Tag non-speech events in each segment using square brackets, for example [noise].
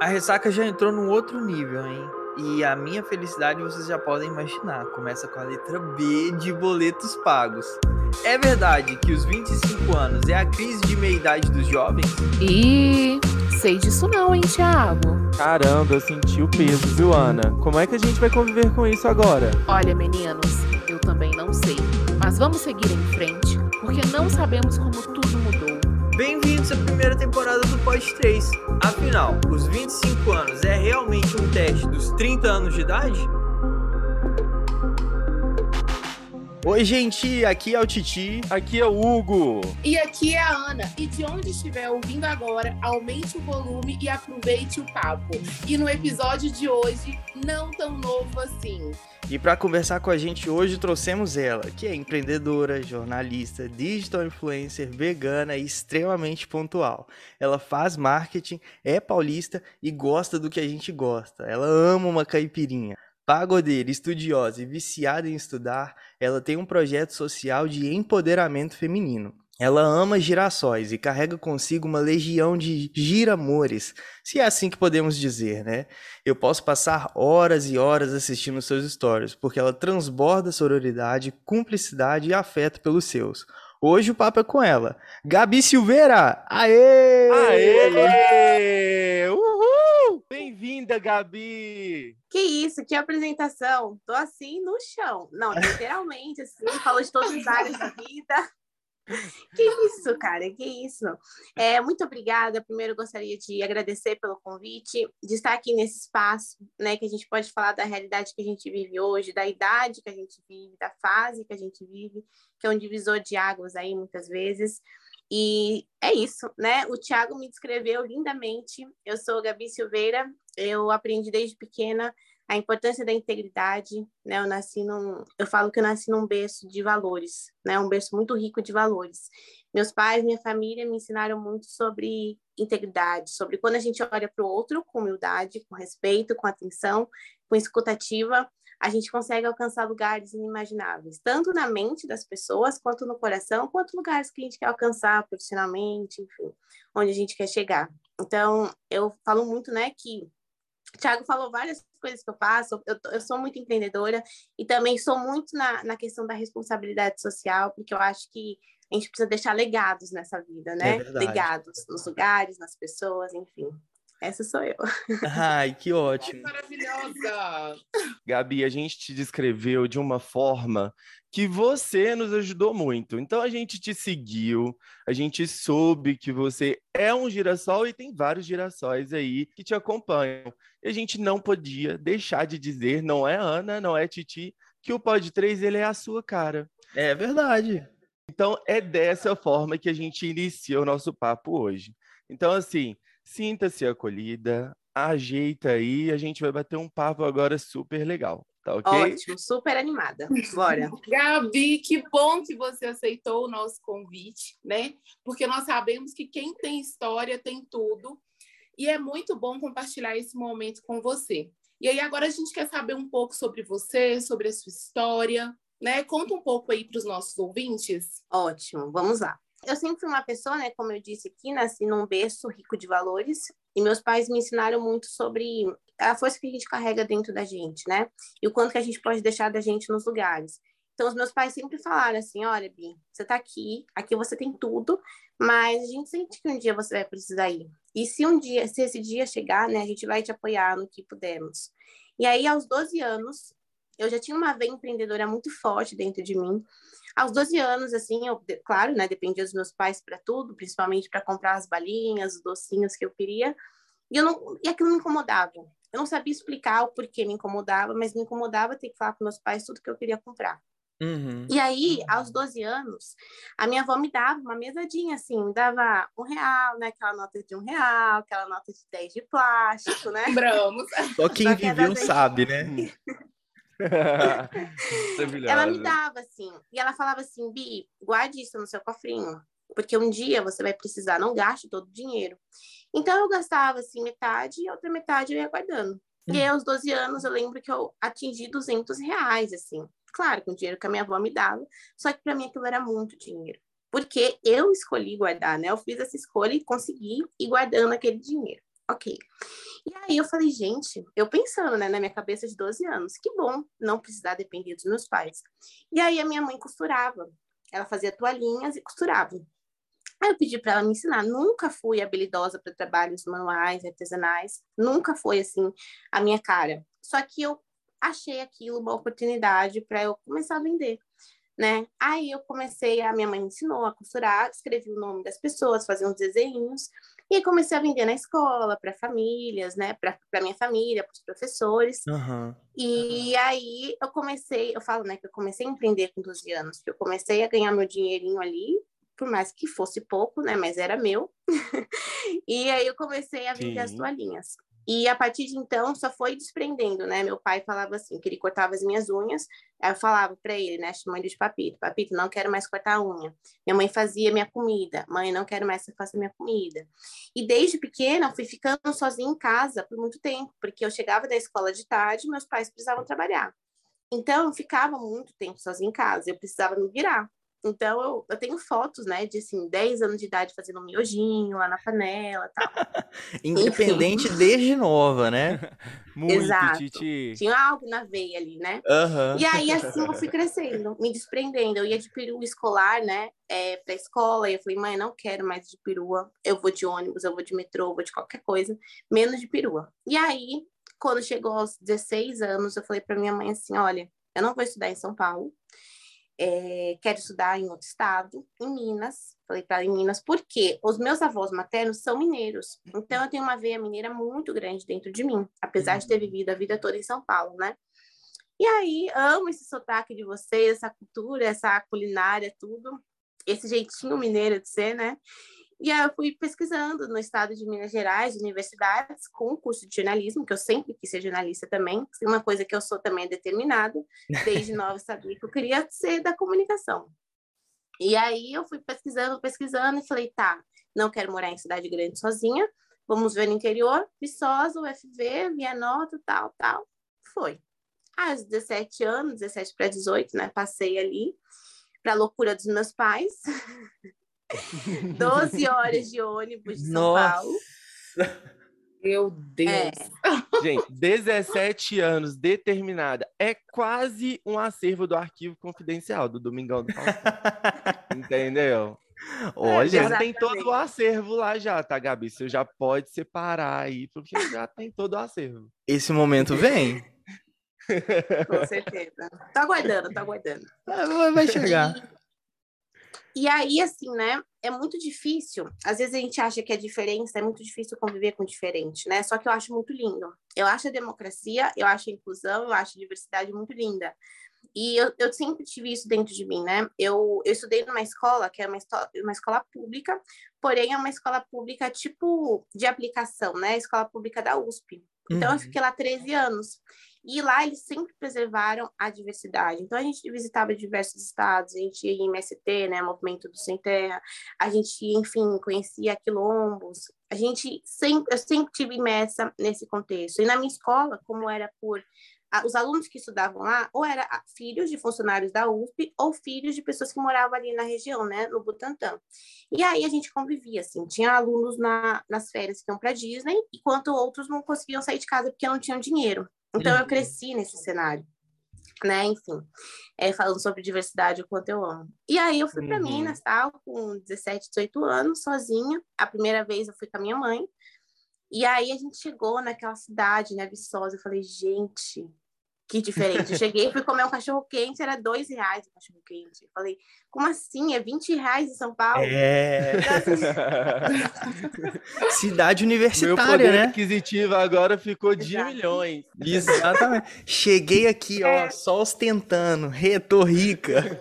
A ressaca já entrou num outro nível, hein? E a minha felicidade vocês já podem imaginar. Começa com a letra B de boletos pagos. É verdade que os 25 anos é a crise de meia-idade dos jovens? E sei disso não, hein, Thiago? Caramba, eu senti o peso, viu, Ana? Como é que a gente vai conviver com isso agora? Olha, meninos, eu também não sei. Mas vamos seguir em frente, porque não sabemos como tudo mudou. Bem-vindos à primeira temporada do Pod 3. Afinal, os 25 anos é realmente um teste dos 30 anos de idade? Oi, gente, aqui é o Titi. Aqui é o Hugo. E aqui é a Ana. E de onde estiver ouvindo agora, aumente o volume e aproveite o papo. E no episódio de hoje, não tão novo assim. E para conversar com a gente hoje trouxemos ela, que é empreendedora, jornalista, digital influencer, vegana e extremamente pontual. Ela faz marketing, é paulista e gosta do que a gente gosta. Ela ama uma caipirinha. Pagodeira, estudiosa e viciada em estudar, ela tem um projeto social de empoderamento feminino. Ela ama girassóis e carrega consigo uma legião de giramores, se é assim que podemos dizer, né? Eu posso passar horas e horas assistindo seus stories, porque ela transborda sororidade, cumplicidade e afeto pelos seus. Hoje o papo é com ela. Gabi Silveira! Aê! Aê! Uhul! Bem-vinda, Gabi! Que isso, que apresentação. Tô assim no chão. Não, literalmente, assim, falou de todas as áreas da vida. Que isso, cara, que isso. É, muito obrigada. Primeiro, gostaria de agradecer pelo convite, de estar aqui nesse espaço, né, que a gente pode falar da realidade que a gente vive hoje, da idade que a gente vive, da fase que a gente vive, que é um divisor de águas aí, muitas vezes. E é isso, né? O Thiago me descreveu lindamente. Eu sou Gabi Silveira, eu aprendi desde pequena a importância da integridade, né? Eu nasci num, eu falo que eu nasci num berço de valores, né? Um berço muito rico de valores. Meus pais, minha família me ensinaram muito sobre integridade, sobre quando a gente olha para o outro com humildade, com respeito, com atenção, com escutativa, a gente consegue alcançar lugares inimagináveis, tanto na mente das pessoas, quanto no coração, quanto lugares que a gente quer alcançar profissionalmente, enfim, onde a gente quer chegar. Então, eu falo muito, né, que o Thiago falou várias coisas que eu faço, eu, eu sou muito empreendedora e também sou muito na, na questão da responsabilidade social, porque eu acho que a gente precisa deixar legados nessa vida, né? É legados nos lugares, nas pessoas, enfim. Essa sou eu. Ai, que [laughs] ótimo. Maravilhosa! Gabi, a gente te descreveu de uma forma que você nos ajudou muito. Então a gente te seguiu, a gente soube que você é um girassol e tem vários girassóis aí que te acompanham. E a gente não podia deixar de dizer, não é Ana, não é Titi, que o Pod 3 ele é a sua cara. É verdade. Então é dessa forma que a gente inicia o nosso papo hoje. Então assim, Sinta-se acolhida, ajeita aí, a gente vai bater um papo agora super legal, tá ok? Ótimo, super animada. Bora. [laughs] Gabi, que bom que você aceitou o nosso convite, né? Porque nós sabemos que quem tem história tem tudo. E é muito bom compartilhar esse momento com você. E aí agora a gente quer saber um pouco sobre você, sobre a sua história, né? Conta um pouco aí para os nossos ouvintes. Ótimo, vamos lá. Eu sempre fui uma pessoa, né, como eu disse aqui, nasci num berço rico de valores, e meus pais me ensinaram muito sobre a força que a gente carrega dentro da gente, né? E o quanto que a gente pode deixar da gente nos lugares. Então, os meus pais sempre falaram assim: olha, Bi, você tá aqui, aqui você tem tudo, mas a gente sente que um dia você vai precisar ir. E se um dia, se esse dia chegar, né, a gente vai te apoiar no que pudermos. E aí, aos 12 anos, eu já tinha uma veia empreendedora muito forte dentro de mim. Aos 12 anos, assim, eu, claro, né, dependia dos meus pais para tudo, principalmente para comprar as balinhas, os docinhos que eu queria, e, eu não, e aquilo me incomodava. Eu não sabia explicar o porquê me incomodava, mas me incomodava ter que falar com meus pais tudo que eu queria comprar. Uhum. E aí, aos 12 anos, a minha avó me dava uma mesadinha, assim, me dava um real, né? Aquela nota de um real, aquela nota de 10 de plástico, né? Lembramos. Só quem viveu sabe, né? [laughs] ela me dava assim, e ela falava assim, Bi, guarde isso no seu cofrinho, porque um dia você vai precisar, não gaste todo o dinheiro. Então eu gastava assim metade e a outra metade eu ia guardando. E aí, aos 12 anos, eu lembro que eu atingi 200 reais, assim. Claro, com o dinheiro que a minha avó me dava, só que para mim aquilo era muito dinheiro. Porque eu escolhi guardar, né? Eu fiz essa escolha e consegui ir guardando aquele dinheiro. Ok. E aí eu falei, gente, eu pensando, né, na minha cabeça de 12 anos, que bom não precisar depender dos meus pais. E aí a minha mãe costurava, ela fazia toalhinhas e costurava. Aí eu pedi para ela me ensinar. Nunca fui habilidosa para trabalhos manuais, artesanais, nunca foi assim a minha cara. Só que eu achei aquilo uma oportunidade para eu começar a vender né? Aí eu comecei, a minha mãe me ensinou a costurar, escrevi o nome das pessoas, fazia uns desenhos, e comecei a vender na escola, para famílias, né? Para minha família, para os professores. Uhum. E aí eu comecei, eu falo, né, que eu comecei a empreender com 12 anos, que eu comecei a ganhar meu dinheirinho ali, por mais que fosse pouco, né? Mas era meu. [laughs] e aí eu comecei a vender Sim. as toalhinhas. E a partir de então só foi desprendendo, né? Meu pai falava assim, que ele cortava as minhas unhas, aí eu falava para ele, né, chamando de papito, papito, não quero mais cortar a unha. Minha mãe fazia minha comida, mãe, não quero mais que você faça minha comida. E desde pequena eu fui ficando sozinha em casa por muito tempo, porque eu chegava da escola de tarde, meus pais precisavam trabalhar. Então eu ficava muito tempo sozinha em casa, eu precisava me virar. Então, eu, eu, tenho fotos, né, de, assim, 10 anos de idade fazendo um miojinho lá na panela tal. [laughs] Independente Enfim. desde nova, né? [laughs] Muito, Exato. Titi. Tinha algo na veia ali, né? Uhum. E aí, assim, eu fui crescendo, me desprendendo. Eu ia de peru escolar, né, é, pra escola, e eu falei, mãe, não quero mais de perua. Eu vou de ônibus, eu vou de metrô, eu vou de qualquer coisa, menos de perua. E aí, quando chegou aos 16 anos, eu falei pra minha mãe assim, olha, eu não vou estudar em São Paulo, é, quero estudar em outro estado, em Minas. Falei para em Minas, porque os meus avós maternos são mineiros. Então, eu tenho uma veia mineira muito grande dentro de mim, apesar de ter uhum. vivido a vida toda em São Paulo, né? E aí, amo esse sotaque de vocês, essa cultura, essa culinária, tudo. Esse jeitinho mineiro de ser, né? E aí eu fui pesquisando no estado de Minas Gerais, universidades, com curso de jornalismo, que eu sempre quis ser jornalista também. Uma coisa que eu sou também é determinada. Desde [laughs] nova sabia que eu queria ser da comunicação. E aí eu fui pesquisando, pesquisando e falei, tá, não quero morar em cidade grande sozinha. Vamos ver no interior, Viçosa, UFV, minha nota, tal, tal. Foi. Aos 17 anos, 17 para 18, né? Passei ali para loucura dos meus pais. [laughs] [laughs] 12 horas de ônibus de São Nossa. Paulo. Meu Deus. É. Gente, 17 anos, determinada. É quase um acervo do arquivo confidencial do Domingão do [laughs] Entendeu? Olha, já tem todo o acervo lá já, tá, Gabi? Você já pode separar aí, porque já tem todo o acervo. Esse momento vem. [laughs] Com certeza. Tô aguardando, tô aguardando. Vai chegar. E aí, assim, né? É muito difícil. Às vezes a gente acha que a diferença é muito difícil conviver com o diferente, né? Só que eu acho muito lindo. Eu acho a democracia, eu acho a inclusão, eu acho a diversidade muito linda. E eu, eu sempre tive isso dentro de mim, né? Eu, eu estudei numa escola que é uma, uma escola pública, porém é uma escola pública tipo de aplicação, né? Escola pública da USP. Então uhum. eu fiquei lá 13 anos. E lá eles sempre preservaram a diversidade. Então a gente visitava diversos estados, a gente ia em MST, né, Movimento do Sem Terra, a gente, enfim, conhecia quilombos. A gente sempre, eu sempre tive imersa nesse contexto. E na minha escola, como era por os alunos que estudavam lá, ou eram filhos de funcionários da USP, ou filhos de pessoas que moravam ali na região, né, no Butantã. E aí a gente convivia, assim, tinha alunos na, nas férias que iam para Disney, enquanto outros não conseguiam sair de casa porque não tinham dinheiro. Então, eu uhum. cresci nesse cenário, né? Enfim, é, falando sobre diversidade, o quanto eu amo. E aí, eu fui para uhum. Minas, tal, com 17, 18 anos, sozinha. A primeira vez eu fui com a minha mãe. E aí, a gente chegou naquela cidade, né, Viçosa. Eu falei, gente, que diferente. Eu cheguei, fui comer um cachorro quente, era dois reais o cachorro quente. Eu falei, como assim? É 20 reais em São Paulo? É. [laughs] Cidade universitária, Meu poder né? aquisitivo agora ficou de Exato. milhões. Exatamente. Cheguei aqui, é. ó, só ostentando, reto rica.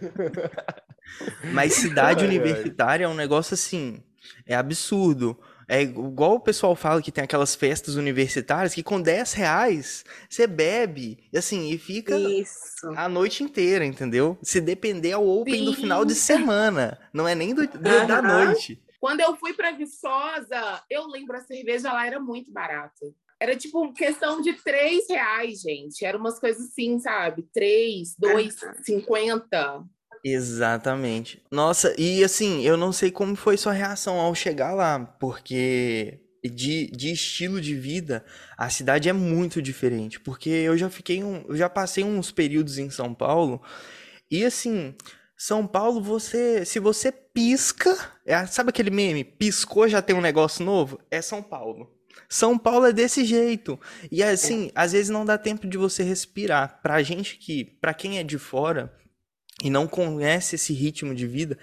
Mas cidade universitária é um negócio assim, é absurdo. É igual o pessoal fala que tem aquelas festas universitárias que com 10 reais você bebe, assim, e fica Isso. a noite inteira, entendeu? Se depender ao Open Sim. do final de semana, não é nem do, do uhum. da noite. Quando eu fui para Viçosa, eu lembro a cerveja lá era muito barata. Era tipo questão de três reais, gente. Era umas coisas assim, sabe? Três, dois, cinquenta. Exatamente. Nossa, e assim, eu não sei como foi sua reação ao chegar lá, porque de, de estilo de vida, a cidade é muito diferente. Porque eu já fiquei um, eu já passei uns períodos em São Paulo e assim, São Paulo, você, se você pisca, é, sabe aquele meme? Piscou já tem um negócio novo? É São Paulo. São Paulo é desse jeito. E assim, às vezes não dá tempo de você respirar. Pra gente que, pra quem é de fora e não conhece esse ritmo de vida,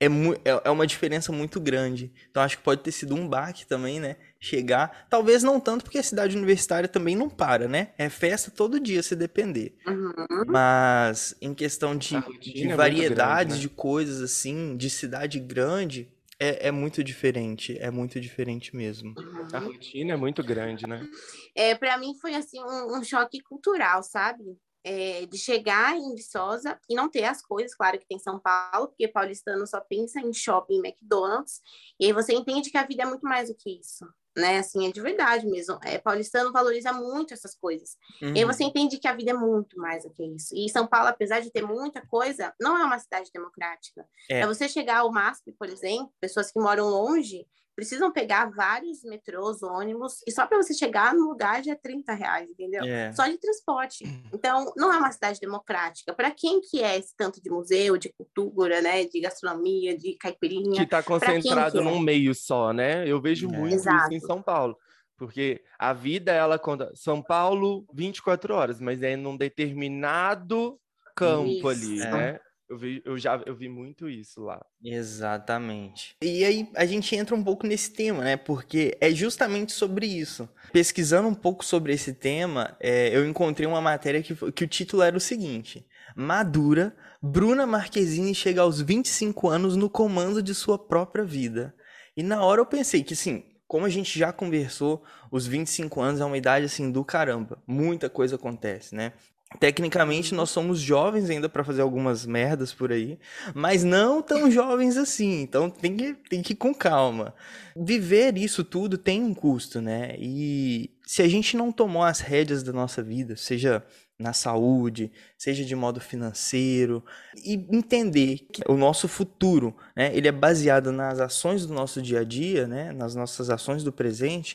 é, é, é uma diferença muito grande. Então acho que pode ter sido um baque também, né? Chegar, talvez não tanto porque a cidade universitária também não para, né? É festa todo dia se depender. Uhum. Mas em questão de, de é variedades grande, né? de coisas assim, de cidade grande, é, é muito diferente. É muito diferente mesmo. A rotina é muito grande, né? É, para mim foi assim um, um choque cultural, sabe? É, de chegar em Viçosa e não ter as coisas, claro que tem São Paulo, porque paulistano só pensa em shopping, McDonald's, e aí você entende que a vida é muito mais do que isso, né? Assim, é de verdade mesmo. É, paulistano valoriza muito essas coisas. Uhum. E aí você entende que a vida é muito mais do que isso. E São Paulo, apesar de ter muita coisa, não é uma cidade democrática. É. É você chegar ao MASP, por exemplo, pessoas que moram longe precisam pegar vários metrôs, ônibus, e só para você chegar no lugar já é 30 reais, entendeu? É. Só de transporte. Então, não é uma cidade democrática. Para quem que é esse tanto de museu, de cultura, né, de gastronomia, de Que caipirinha? está concentrado que é? num meio só, né? Eu vejo É. muito Exato. isso em São Paulo. Porque a vida, ela conta. São Paulo, 24 horas, mas é num determinado campo ali, Isso. né? Eu vi, eu já eu vi muito isso lá. Exatamente. E aí a gente entra um pouco nesse tema, né? Porque é justamente sobre isso. Pesquisando um pouco sobre esse tema, é, eu encontrei uma matéria que, que o título era o seguinte: Madura, Bruna Marquezine chega aos 25 anos no comando de sua própria vida. E na hora eu pensei que, assim, como a gente já conversou, os 25 anos é uma idade assim do caramba. Muita coisa acontece, né? Tecnicamente, nós somos jovens ainda para fazer algumas merdas por aí, mas não tão jovens assim, então tem que, tem que ir com calma. Viver isso tudo tem um custo, né? E se a gente não tomou as rédeas da nossa vida, seja na saúde, seja de modo financeiro, e entender que o nosso futuro, né, ele é baseado nas ações do nosso dia a dia, né, nas nossas ações do presente,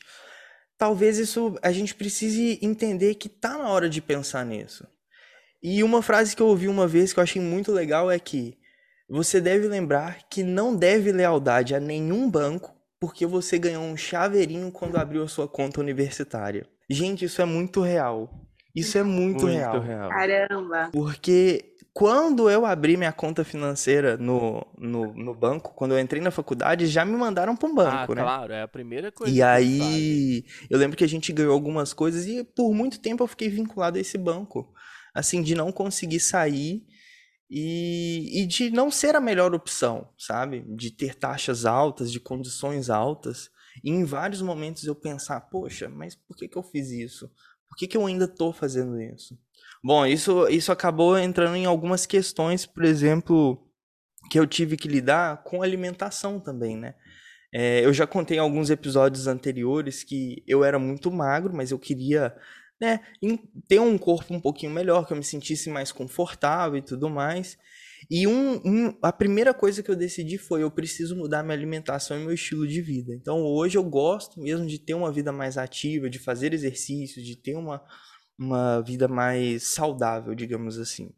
talvez isso a gente precise entender que tá na hora de pensar nisso. E uma frase que eu ouvi uma vez que eu achei muito legal é que você deve lembrar que não deve lealdade a nenhum banco porque você ganhou um chaveirinho quando abriu a sua conta universitária. Gente, isso é muito real. Isso é muito, real. Caramba! Porque quando eu abri minha conta financeira no, no, no banco, quando eu entrei na faculdade, já me mandaram para um banco, ah, né? claro, é a primeira coisa. E aí, eu lembro que a gente ganhou algumas coisas e por muito tempo eu fiquei vinculado a esse banco. Assim, de não conseguir sair e, e de não ser a melhor opção, sabe? De ter taxas altas, de condições altas. E em vários momentos eu pensar, poxa, mas por que que eu fiz isso? Por que que eu ainda tô fazendo isso? Bom, isso, isso acabou entrando em algumas questões, por exemplo, que eu tive que lidar com alimentação também, né? É, eu já contei em alguns episódios anteriores que eu era muito magro, mas eu queria, né, ter um corpo um pouquinho melhor, que eu me sentisse mais confortável e tudo mais. E um, um- a primeira coisa que eu decidi foi: eu preciso mudar minha alimentação e meu estilo de vida. Então hoje eu gosto mesmo de ter uma vida mais ativa, de fazer exercícios, de ter uma, uma vida mais saudável, digamos assim.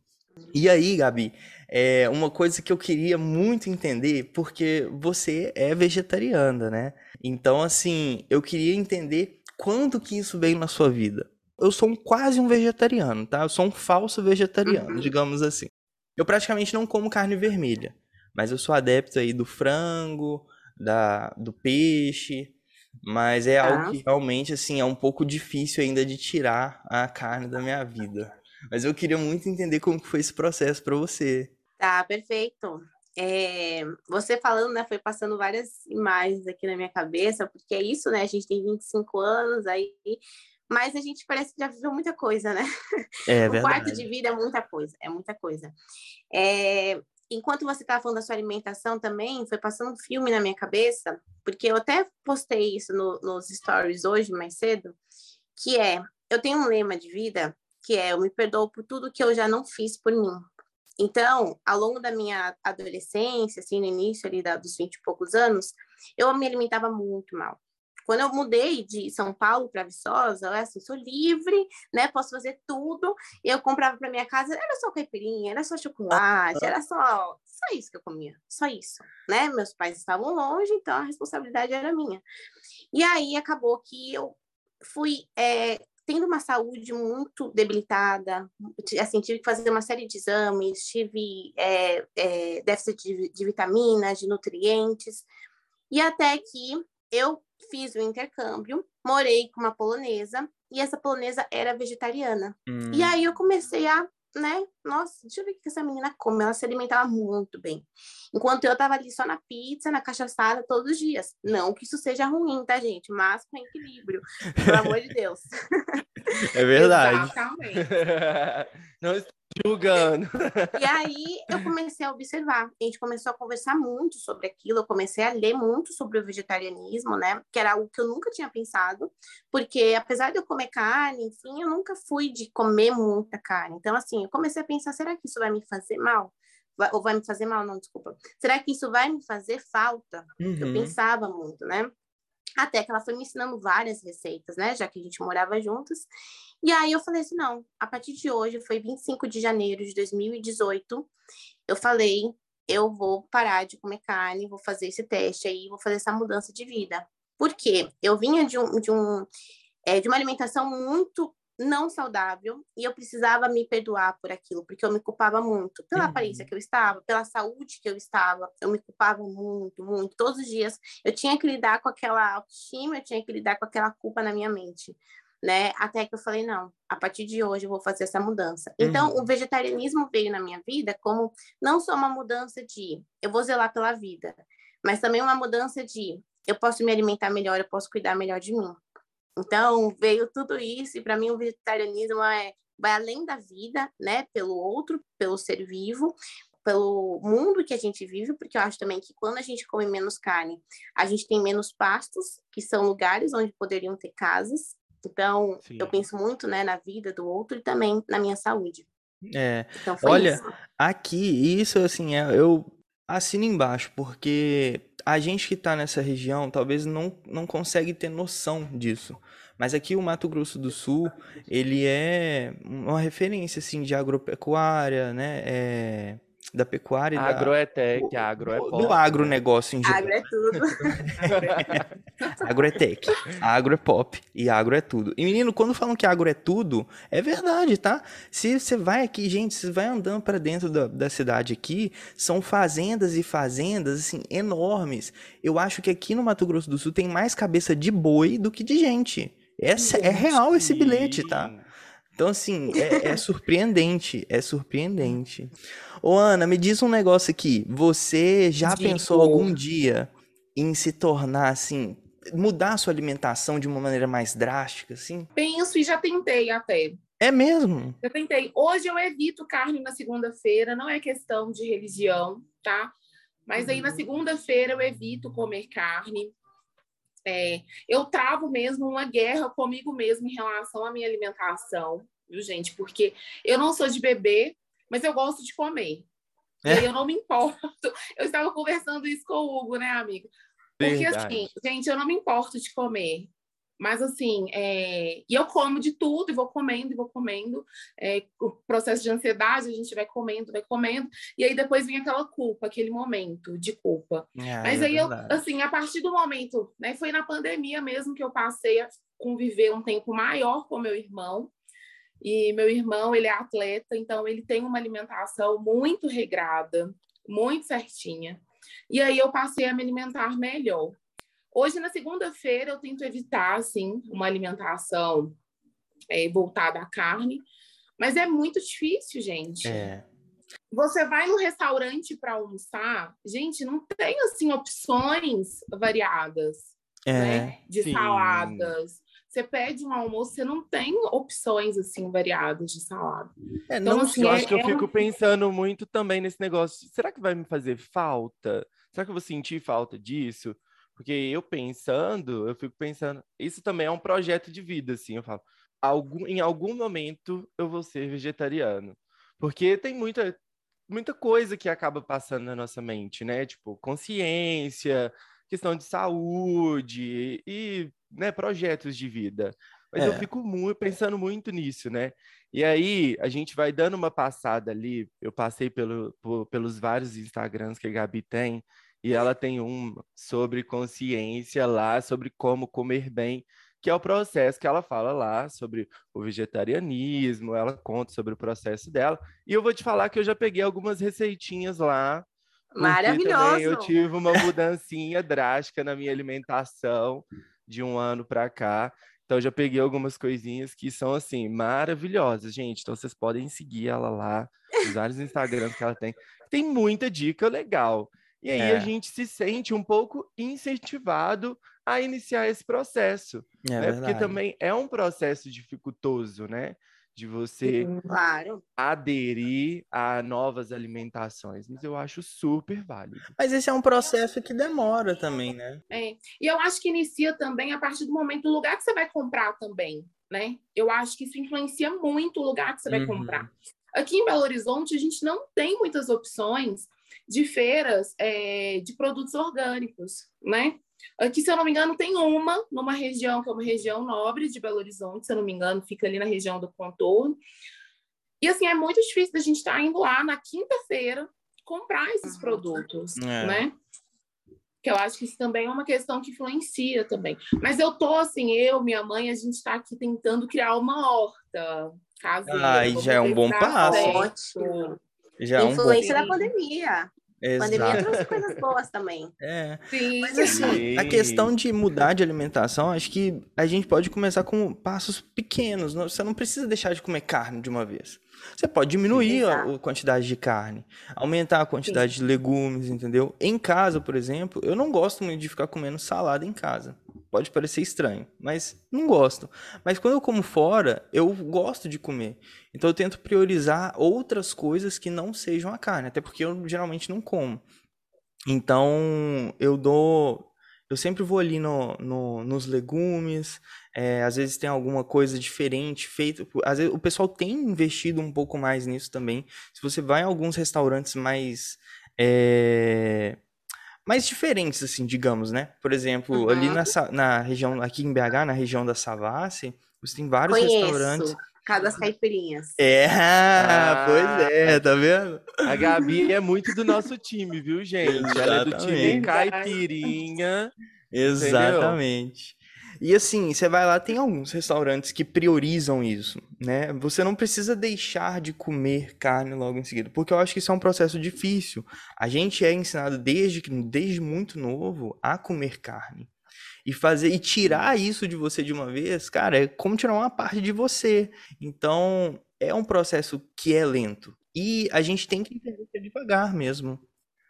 E aí, Gabi, é uma coisa que eu queria muito entender, porque você é vegetariana, né? Então, assim, eu queria entender quando que isso veio na sua vida. Eu sou um, quase um vegetariano, tá? Eu sou um falso vegetariano, Uhum. digamos assim. Eu praticamente não como carne vermelha, mas eu sou adepto aí do frango, da, do peixe, mas é algo Tá. que realmente, assim, é um pouco difícil ainda de tirar a carne da minha vida. Mas eu queria muito entender como foi esse processo pra você. Tá, perfeito. É, você falando, né, foi passando várias imagens aqui na minha cabeça, porque é isso, né? A gente tem 25 anos aí, mas a gente parece que já viveu muita coisa, né? É [laughs] o quarto verdade. de vida é muita coisa, é muita coisa. É, enquanto você estava falando da sua alimentação também, foi passando um filme na minha cabeça, porque eu até postei isso no- nos stories hoje, mais cedo, que é, eu tenho um lema de vida, que é, eu me perdoo por tudo que eu já não fiz por mim. Então, ao longo da minha adolescência, assim, no início ali da, dos 20 e poucos anos, eu me alimentava muito mal quando eu mudei de São Paulo para Viçosa, eu assim, sou livre, né? Posso fazer tudo. Eu comprava para minha casa, era só caipirinha, era só chocolate, era só só isso que eu comia, só isso, né? Meus pais estavam longe, então a responsabilidade era minha. E aí acabou que eu fui é, tendo uma saúde muito debilitada, assim, tive que fazer uma série de exames, tive é, é, déficit de, de vitaminas, de nutrientes, e até que eu fiz o intercâmbio, morei com uma polonesa, e essa polonesa era vegetariana. Hum. E aí eu comecei a né? Nossa, deixa eu ver o que essa menina come. Ela se alimentava muito bem. Enquanto eu tava ali só na pizza, na cachaçada, todos os dias. Não que isso seja ruim, tá, gente? Mas com equilíbrio. Pelo amor de Deus. [laughs] É verdade. Exatamente. [laughs] Não julgando. E aí eu comecei a observar. A gente começou a conversar muito sobre aquilo. Eu comecei a ler muito sobre o vegetarianismo, né? Que era algo que eu nunca tinha pensado, porque apesar de eu comer carne, enfim, eu nunca fui de comer muita carne. Então, assim, eu comecei a pensar: será que isso vai me fazer mal? Vai, ou vai me fazer mal? Não, desculpa. Será que isso vai me fazer falta? Uhum. Eu pensava muito, né? Até que ela foi me ensinando várias receitas, né? Já que a gente morava juntas. E aí eu falei assim: não, a partir de hoje, foi 25 de janeiro de 2018, eu falei: eu vou parar de comer carne, vou fazer esse teste aí, vou fazer essa mudança de vida. Por quê? Eu vinha de, um, de, um, é, de uma alimentação muito não saudável e eu precisava me perdoar por aquilo, porque eu me culpava muito pela uhum. aparência que eu estava, pela saúde que eu estava, eu me culpava muito, muito. Todos os dias eu tinha que lidar com aquela autoestima, eu tinha que lidar com aquela culpa na minha mente, né? Até que eu falei, não, a partir de hoje eu vou fazer essa mudança. Então, uhum. o vegetarianismo veio na minha vida como não só uma mudança de eu vou zelar pela vida, mas também uma mudança de eu posso me alimentar melhor, eu posso cuidar melhor de mim. Então, veio tudo isso, e para mim o vegetarianismo é, vai além da vida, né? Pelo outro, pelo ser vivo, pelo mundo que a gente vive, porque eu acho também que quando a gente come menos carne, a gente tem menos pastos, que são lugares onde poderiam ter casas. Então, Sim. eu penso muito, né, na vida do outro e também na minha saúde. É. Então, Olha, isso. aqui, isso assim, é, eu assino embaixo, porque a gente que está nessa região talvez não, não consegue ter noção disso. Mas aqui o Mato Grosso do Sul, ele é uma referência assim de agropecuária, né? É, da pecuária. Agro da, é tech, agro é pop. Do agronegócio em geral. Agro é tudo. [laughs] agro é tech, agro é pop e agro é tudo. E menino, quando falam que agro é tudo, é verdade, tá? Se você vai aqui, gente, você vai andando para dentro da, da cidade aqui, são fazendas e fazendas, assim, enormes. Eu acho que aqui no Mato Grosso do Sul tem mais cabeça de boi do que de gente. Essa, é real esse bilhete, tá? Então, assim, é, é [laughs] surpreendente, é surpreendente. Ô, Ana, me diz um negócio aqui. Você já Digo. pensou algum dia em se tornar, assim, mudar a sua alimentação de uma maneira mais drástica, assim? Penso e já tentei até. É mesmo? Já tentei. Hoje eu evito carne na segunda-feira, não é questão de religião, tá? Mas aí na uhum. segunda-feira eu evito comer carne. É, eu travo mesmo uma guerra comigo mesmo em relação à minha alimentação, viu, gente? Porque eu não sou de beber, mas eu gosto de comer. É. E eu não me importo. Eu estava conversando isso com o Hugo, né, amigo? Porque Verdade. assim, gente, eu não me importo de comer. Mas assim, é... e eu como de tudo, e vou comendo, e vou comendo. É... O processo de ansiedade, a gente vai comendo, vai comendo, e aí depois vem aquela culpa, aquele momento de culpa. É, Mas é aí eu, assim, a partir do momento, né, foi na pandemia mesmo que eu passei a conviver um tempo maior com meu irmão. E meu irmão, ele é atleta, então ele tem uma alimentação muito regrada, muito certinha. E aí eu passei a me alimentar melhor. Hoje, na segunda-feira, eu tento evitar, assim, uma alimentação é, voltada à carne, mas é muito difícil, gente. É. Você vai no restaurante para almoçar, gente, não tem, assim, opções variadas, é, né? De sim. saladas. Você pede um almoço, você não tem opções, assim, variadas de salada. É, então, não, assim, eu é, acho que eu é fico um... pensando muito também nesse negócio. Será que vai me fazer falta? Será que eu vou sentir falta disso? Porque eu pensando, eu fico pensando, isso também é um projeto de vida, assim, eu falo, algum, em algum momento eu vou ser vegetariano. Porque tem muita, muita coisa que acaba passando na nossa mente, né? Tipo, consciência, questão de saúde e né, projetos de vida. Mas eu É. fico mu pensando muito nisso, né? E aí a gente vai dando uma passada ali. Eu passei pelo, po- pelos vários Instagrams que a Gabi tem, e ela tem um sobre consciência lá, sobre como comer bem, que é o processo que ela fala lá sobre o vegetarianismo, ela conta sobre o processo dela. E eu vou te falar que eu já peguei algumas receitinhas lá. também Eu Maravilhoso. tive uma [laughs] mudancinha drástica na minha alimentação de um ano para cá. Então, eu já peguei algumas coisinhas que são, assim, maravilhosas, gente. Então, vocês podem seguir ela lá, os vários Instagrams que ela tem. Tem muita dica legal. E aí, É. a gente se sente um pouco incentivado a iniciar esse processo, É né? Porque também é um processo dificultoso, né? De você Claro. aderir a novas alimentações. Mas eu acho super válido. Mas esse é um processo que demora também, né? É. E eu acho que inicia também a partir do momento do lugar que você vai comprar também, né? Eu acho que isso influencia muito o lugar que você vai Uhum. comprar. Aqui em Belo Horizonte, a gente não tem muitas opções de feiras é, de produtos orgânicos, né? Aqui, se eu não me engano, tem uma numa região que é uma região nobre de Belo Horizonte, se eu não me engano, fica ali na região do contorno. E assim, é muito difícil da gente estar indo lá na quinta-feira comprar esses Uhum. produtos, É. né? Que eu acho que isso também é uma questão que influencia também. Mas eu tô assim, eu, minha mãe, a gente está aqui tentando criar uma horta caseira. Ah, e já é um bom passo. Ótimo. Já é um bom. Influência da pandemia. A pandemia Exato. trouxe coisas [laughs] boas também. É. Sim, Mas assim, a Sim. questão de mudar de alimentação, acho que a gente pode começar com passos pequenos. Você não precisa deixar de comer carne de uma vez. Você pode diminuir a, Exato. a quantidade de carne, aumentar a quantidade de legumes, entendeu? Em casa, por exemplo, eu não gosto muito de ficar comendo salada em casa. Pode parecer estranho, mas não gosto. Mas quando eu como fora, eu gosto de comer. Então eu tento priorizar outras coisas que não sejam a carne, até porque eu geralmente não como. Então, eu dou. Eu sempre vou ali no, no- nos legumes, é, às vezes tem alguma coisa diferente feita. Às vezes o pessoal tem investido um pouco mais nisso também. Se você vai em alguns restaurantes mais. é, mais diferentes, assim, digamos, né? Por exemplo, ali Uhum. na, Sa- na região, aqui em BH, na região da Savassi, você tem vários Conheço. restaurantes. Casa das caipirinhas. É, [laughs] Ah. pois é, tá vendo? A Gabi é muito do nosso time, viu, gente? Ela é do time Exatamente. caipirinha. Exatamente. E assim, você vai lá, tem alguns restaurantes que priorizam isso, né? Você não precisa deixar de comer carne logo em seguida, porque eu acho que isso é um processo difícil. A gente é ensinado desde que desde muito novo a comer carne. E fazer e tirar isso de você de uma vez, cara, é como tirar uma parte de você. Então, é um processo que é lento. E a gente tem que entender que é devagar mesmo.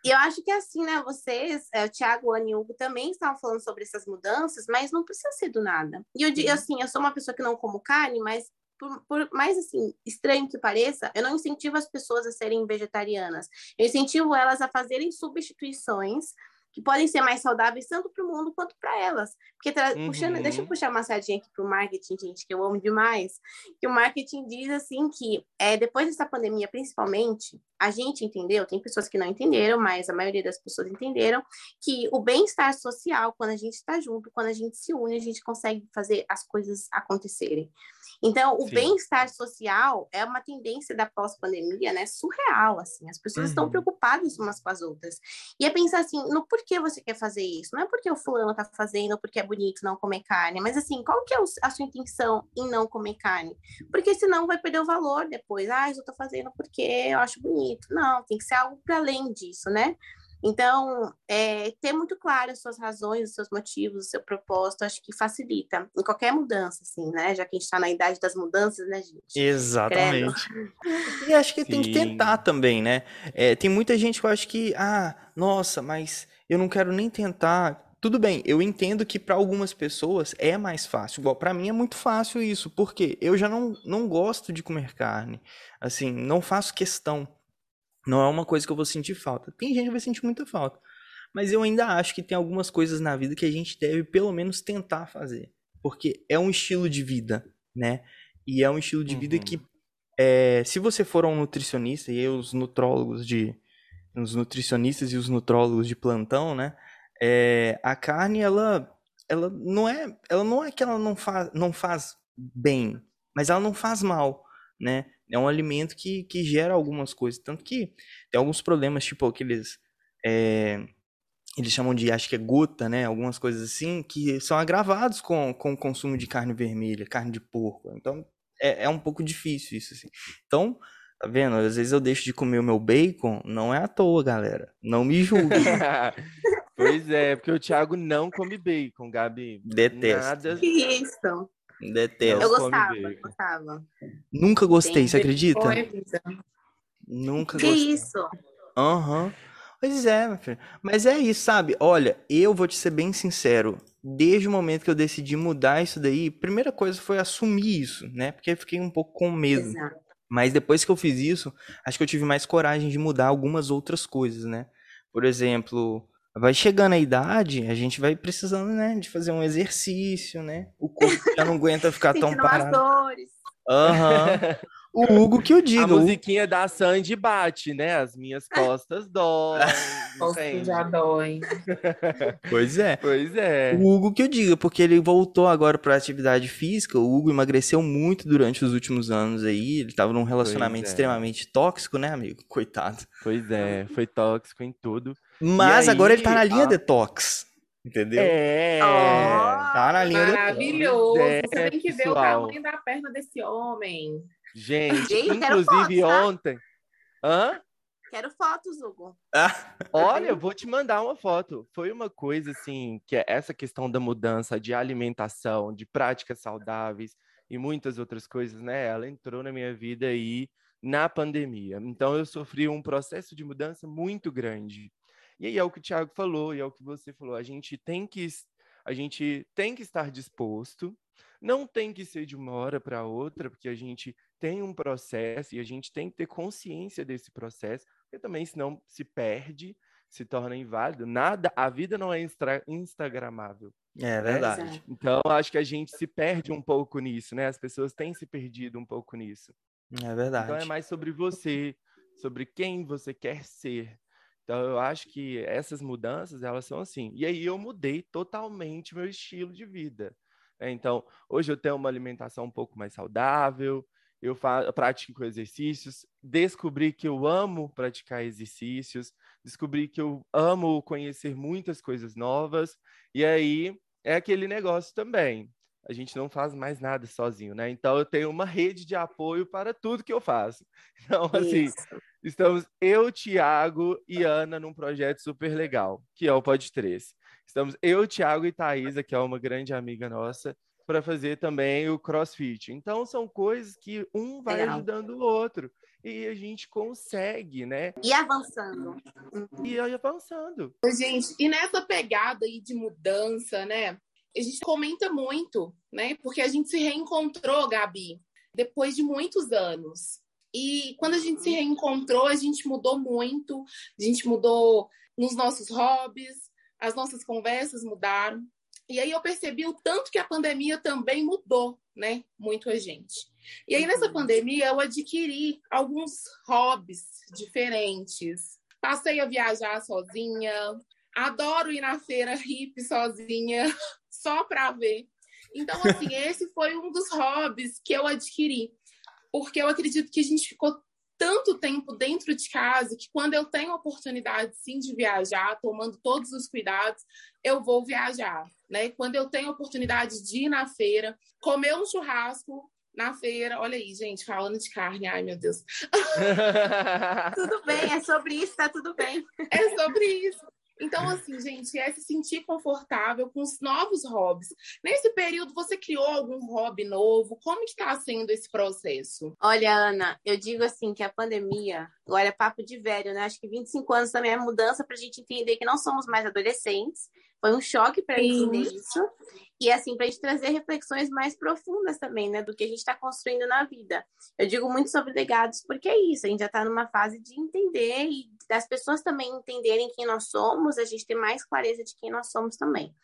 E eu acho que assim, né? Vocês, é, o Thiago, o Ana e o Hugo também estavam falando sobre essas mudanças, mas não precisa ser do nada. E eu digo assim, eu sou uma pessoa que não como carne, mas por, por mais assim estranho que pareça, eu não incentivo as pessoas a serem vegetarianas. Eu incentivo elas a fazerem substituições que podem ser mais saudáveis tanto para o mundo quanto para elas. Porque Uhum. puxando, deixa eu puxar uma sardinha aqui para o marketing, gente, que eu amo demais. Que o marketing diz assim que é, depois dessa pandemia, principalmente, a gente entendeu, tem pessoas que não entenderam, mas a maioria das pessoas entenderam que o bem-estar social, quando a gente está junto, quando a gente se une, a gente consegue fazer as coisas acontecerem. Então, o bem-estar social é uma tendência da pós-pandemia, né? Surreal, assim. As pessoas estão Uhum. preocupadas umas com as outras. E é pensar assim, no porquê você quer fazer isso? Não é porque o fulano tá fazendo, porque é bonito não comer carne, mas assim, qual que é a sua intenção em não comer carne? Porque senão vai perder o valor depois. Ah, eu tô fazendo porque eu acho bonito. Não, tem que ser algo para além disso, né? Então, é, ter muito claro as suas razões, os seus motivos, o seu propósito, acho que facilita em qualquer mudança, assim, né? Já que a gente está na idade das mudanças, né, gente? Exatamente. E acho que tem que Sim. tentar também, né? É, tem muita gente que eu acho que, ah, nossa, mas eu não quero nem tentar. Tudo bem, eu entendo que para algumas pessoas é mais fácil. Igual para mim é muito fácil isso, porque eu já não, não gosto de comer carne. Assim, não faço questão. Não é uma coisa que eu vou sentir falta. Tem gente que vai sentir muita falta. Mas eu ainda acho que tem algumas coisas na vida que a gente deve pelo menos tentar fazer. Porque é um estilo de vida, né? E é um estilo de vida Uhum. que é, se você for um nutricionista, e os nutrólogos de. Os nutricionistas e os nutrólogos de plantão, né? é, a carne, ela. ela não é, ela não é que ela não faz, não faz bem, mas ela não faz mal, né? É um alimento que, que gera algumas coisas, tanto que tem alguns problemas, tipo aqueles, é, eles chamam de, acho que é gota, né? Algumas coisas assim, que são agravados com, com o consumo de carne vermelha, carne de porco. Então, é, é um pouco difícil isso, assim. Então, Tá vendo? Às vezes eu deixo de comer o meu bacon, não é à toa, galera. Não me julgue. [laughs] pois é, porque o Thiago não come bacon, Gabi. Detesto. Nada. Que isso? Detesto. Eu gostava, gostava. Nunca gostei, você acredita? Foi. Nunca Que gostei. isso? Aham. Pois é, meu filho. Mas é isso, sabe? Olha, eu vou te ser bem sincero. Desde o momento que eu decidi mudar isso daí, primeira coisa foi assumir isso, né? Porque eu fiquei um pouco com medo. Exato. Mas depois que eu fiz isso, acho que eu tive mais coragem de mudar algumas outras coisas, né? Por exemplo, vai chegando a idade, a gente vai precisando, né, de fazer um exercício, né? O corpo já não aguenta [laughs] ficar tão parado. dores. Aham. O Hugo que eu A diga. o- musiquinha da Sandy bate, né? As minhas costas [laughs] doem. Entende? já dói. [laughs] Pois é. Pois é. O Hugo que eu diga, porque ele voltou agora pra atividade física. O Hugo emagreceu muito durante os últimos anos aí. Ele tava num relacionamento é. extremamente tóxico, né, amigo? Coitado. Pois é, foi tóxico em tudo. Mas aí, agora ele tá na linha detox. Entendeu? É. Tá na linha detox. Maravilhoso. É, Você tem que ver o tamanho da perna desse homem. Gente, Gente, inclusive fotos, tá? ontem. Hã? Quero fotos, Hugo. Ah, Olha, eu vou te mandar uma foto. Foi uma coisa assim, que é essa questão da mudança de alimentação, de práticas saudáveis e muitas outras coisas, né? Ela entrou na minha vida aí na pandemia. Então eu sofri um processo de mudança muito grande. E aí é o que o Thiago falou, e é o que você falou, a gente tem que a gente tem que estar disposto, não tem que ser de uma hora para outra, porque a gente tem um processo e a gente tem que ter consciência desse processo, porque também senão se perde, se torna inválido. Nada, a vida não é instra, instagramável. é verdade. Exato. Então acho que a gente se perde um pouco nisso, né? As pessoas têm se perdido um pouco nisso. É Então é verdade. mais sobre você, sobre quem você quer ser. Então eu acho que essas mudanças, elas são assim. E aí eu mudei totalmente meu estilo de vida. né? Então, hoje eu tenho uma alimentação um pouco mais saudável, eu eu pratico exercícios, descobri que eu amo praticar exercícios, descobri que eu amo conhecer muitas coisas novas, e aí é aquele negócio também. A gente não faz mais nada sozinho, né? Então eu tenho uma rede de apoio para tudo que eu faço. [laughs] Então, assim, Isso. Estamos eu, Tiago e Ana num projeto super legal, que é o Pod 3. Estamos eu, Tiago e Thaisa, que é uma grande amiga nossa, para fazer também o CrossFit. Então, são coisas que um vai Legal. ajudando o outro. E a gente consegue, né? E avançando. E aí avançando. Gente, e nessa pegada aí de mudança, né? A gente comenta muito, né? Porque a gente se reencontrou, Gabi, depois de muitos anos. E quando a gente se reencontrou, a gente mudou muito. A gente mudou nos nossos hobbies, as nossas conversas mudaram. E aí eu percebi o tanto que a pandemia também mudou, né? Muito a gente. E aí nessa pandemia eu adquiri alguns hobbies diferentes. Passei a viajar sozinha, adoro ir na feira hippie sozinha, [laughs] só para ver. Então, assim, [laughs] esse foi um dos hobbies que eu adquiri. Porque eu acredito que a gente ficou tanto tempo dentro de casa que quando eu tenho a oportunidade, sim, de viajar, tomando todos os cuidados, eu vou viajar, né? Quando eu tenho a oportunidade de ir na feira, comer um churrasco na feira, olha aí, gente, falando de carne, ai meu Deus, [laughs] Tudo bem, é sobre isso, tá tudo bem. É sobre isso. Então, assim, gente, é se sentir confortável com os novos hobbies. Nesse período, você criou algum hobby novo? Como que está sendo esse processo? Olha, Ana, eu digo assim que a pandemia, agora é papo de velho, né? Acho que 25 anos também é mudança para a gente entender que não somos mais adolescentes. Foi um choque para entender isso. E assim, para a gente trazer reflexões mais profundas também, né? Do que a gente está construindo na vida. Eu digo muito sobre legados, porque é isso, a gente já está numa fase de entender e das pessoas também entenderem quem nós somos, a gente ter mais clareza de quem nós somos também.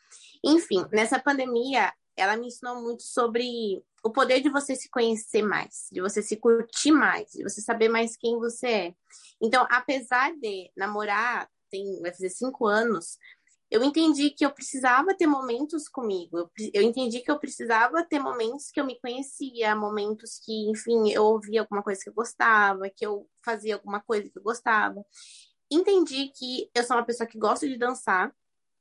Enfim, nessa pandemia, ela me ensinou muito sobre o poder de você se conhecer mais, de você se curtir mais, de você saber mais quem você é. Então, apesar de namorar, tem, vai fazer cinco anos, eu entendi que eu precisava ter momentos comigo. Eu, eu entendi que eu precisava ter momentos que eu me conhecia, momentos que, enfim, eu ouvia alguma coisa que eu gostava, que eu fazia alguma coisa que eu gostava. Entendi que eu sou uma pessoa que gosta de dançar,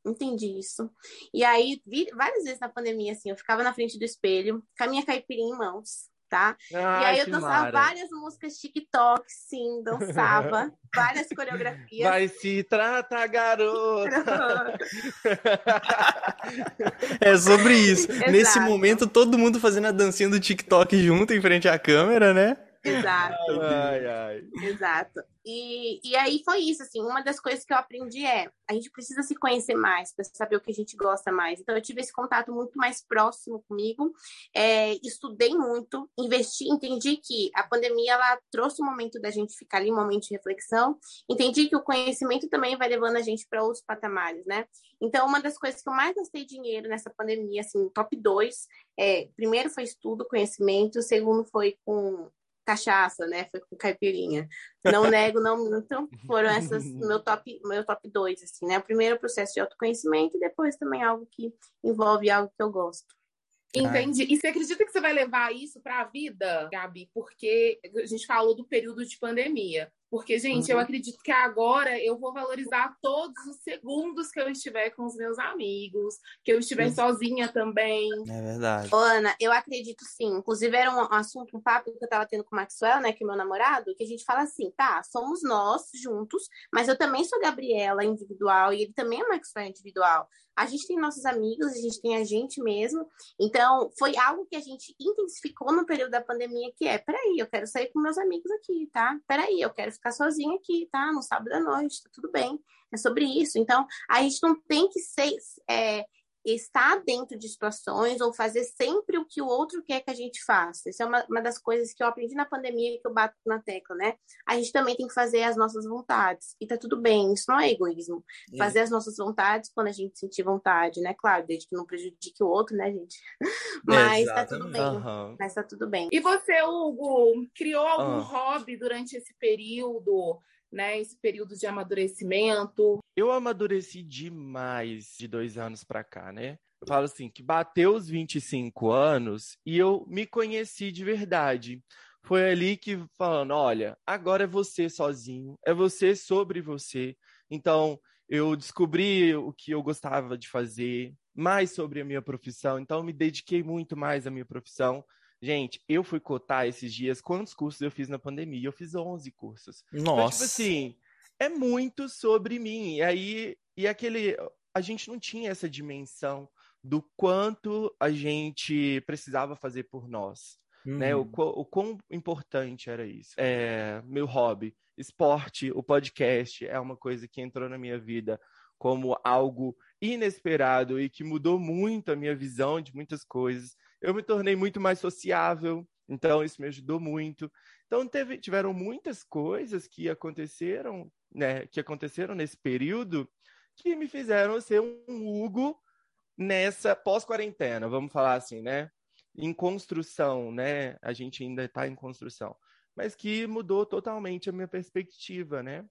entendi isso. E aí, vi, várias vezes na pandemia, assim, eu ficava na frente do espelho, com a minha caipirinha em mãos, tá? Ai, e aí eu dançava mara. várias músicas TikTok, sim, dançava [laughs] várias coreografias. Vai se tratar, garota! é sobre isso. [laughs] Exato. Nesse momento, todo mundo fazendo a dancinha do TikTok junto em frente à câmera, né? Exato. Ai, ai. Exato. E, e aí foi isso, assim, uma das coisas que eu aprendi é, a gente precisa se conhecer mais para saber o que a gente gosta mais. Então eu tive esse contato muito mais próximo comigo, é, estudei muito, investi, entendi que a pandemia ela trouxe um momento da gente ficar ali, um momento de reflexão, entendi que o conhecimento também vai levando a gente para outros patamares, né? Então uma das coisas que eu mais gastei dinheiro nessa pandemia, assim, top 2, é, primeiro foi estudo, conhecimento, segundo foi com cachaça, né? Foi com caipirinha. Não [laughs] nego, não minto. Foram essas meu top, meu top dois, assim, né? O primeiro processo de autoconhecimento e depois também algo que envolve algo que eu gosto. Entendi. E você acredita que você vai levar isso para a vida, Gabi? Porque a gente falou do período de pandemia. Porque, gente, uhum. eu acredito que agora eu vou valorizar todos os segundos que eu estiver com os meus amigos, que eu estiver uhum. sozinha também. É verdade. Ana, eu acredito sim. Inclusive, era um assunto, um papo que eu tava tendo com o Maxwell, né, que é meu namorado, que a gente fala assim, tá, somos nós juntos, mas eu também sou Gabriela individual e ele também é Maxwell individual. A gente tem nossos amigos, a gente tem a gente mesmo. Então, foi algo que a gente intensificou no período da pandemia, que é, peraí, eu quero sair com meus amigos aqui, tá? Peraí, eu quero ficar sozinha aqui, tá? No sábado à noite, tá tudo bem. É sobre isso. Então, a gente não tem que ser é, estar dentro de situações ou fazer sempre o que o outro quer que a gente faça. Isso é uma, uma das coisas que eu aprendi na pandemia e que eu bato na tecla, né? A gente também tem que fazer as nossas vontades. E tá tudo bem, isso não é egoísmo. É. Fazer as nossas vontades quando a gente sentir vontade, né? Claro, desde que não prejudique o outro, né, gente? [laughs] Mas tá tudo bem. Uhum. Mas tá tudo bem. E você, Hugo, criou algum uhum. hobby durante esse período? Né, esse período de amadurecimento? Eu amadureci demais de dois anos para cá, né? Eu falo assim, que bateu os 25 anos e eu me conheci de verdade. Foi ali que falando, olha, agora é você sozinho, é você sobre você. Então, eu descobri o que eu gostava de fazer, mais sobre a minha profissão, então me dediquei muito mais à minha profissão. Gente, eu fui cotar esses dias quantos cursos eu fiz na pandemia. Eu fiz 11 cursos. Nossa. Então, tipo assim, é muito sobre mim. E aí, e aquele. A gente não tinha essa dimensão do quanto a gente precisava fazer por nós. Uhum. Né? O, uhum. o quão importante era isso. É, meu hobby, esporte, o podcast é uma coisa que entrou na minha vida como algo inesperado e que mudou muito a minha visão de muitas coisas eu me tornei muito mais sociável, então isso me ajudou muito. Então teve, tiveram muitas coisas que aconteceram, né, que aconteceram nesse período que me fizeram ser um Hugo nessa pós-quarentena, vamos falar assim, né? Em construção, né? A gente ainda está em construção, mas que mudou totalmente a minha perspectiva, né?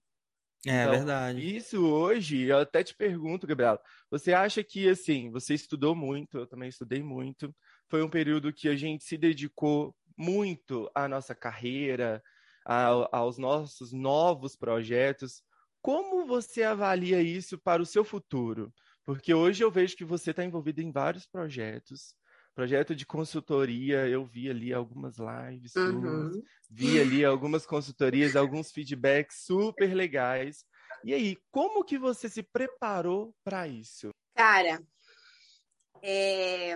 É então, verdade. Isso hoje, eu até te pergunto, Gabriela, você acha que assim, você estudou muito, eu também estudei muito, foi um período que a gente se dedicou muito à nossa carreira, a, aos nossos novos projetos. Como você avalia isso para o seu futuro? Porque hoje eu vejo que você está envolvido em vários projetos. Projeto de consultoria, eu vi ali algumas lives uhum. suas, vi ali algumas consultorias, alguns feedbacks super legais. E aí, como que você se preparou para isso? Cara, é,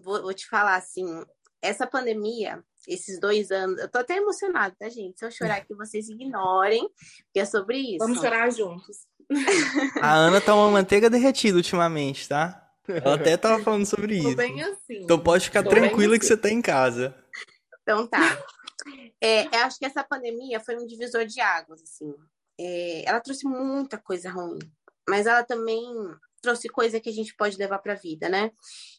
vou, vou te falar assim, essa pandemia, esses dois anos, eu tô até emocionada, tá, gente? Se eu chorar aqui, vocês ignorem, porque é sobre isso. Vamos chorar juntos. A Ana tá uma manteiga derretida ultimamente, tá? Ela até tava falando sobre tô isso. bem assim. Então pode ficar tranquila que assim. você tá em casa. Então tá. É, eu acho que essa pandemia foi um divisor de águas, assim. É, ela trouxe muita coisa ruim, mas ela também trouxe coisa que a gente pode levar para a vida, né?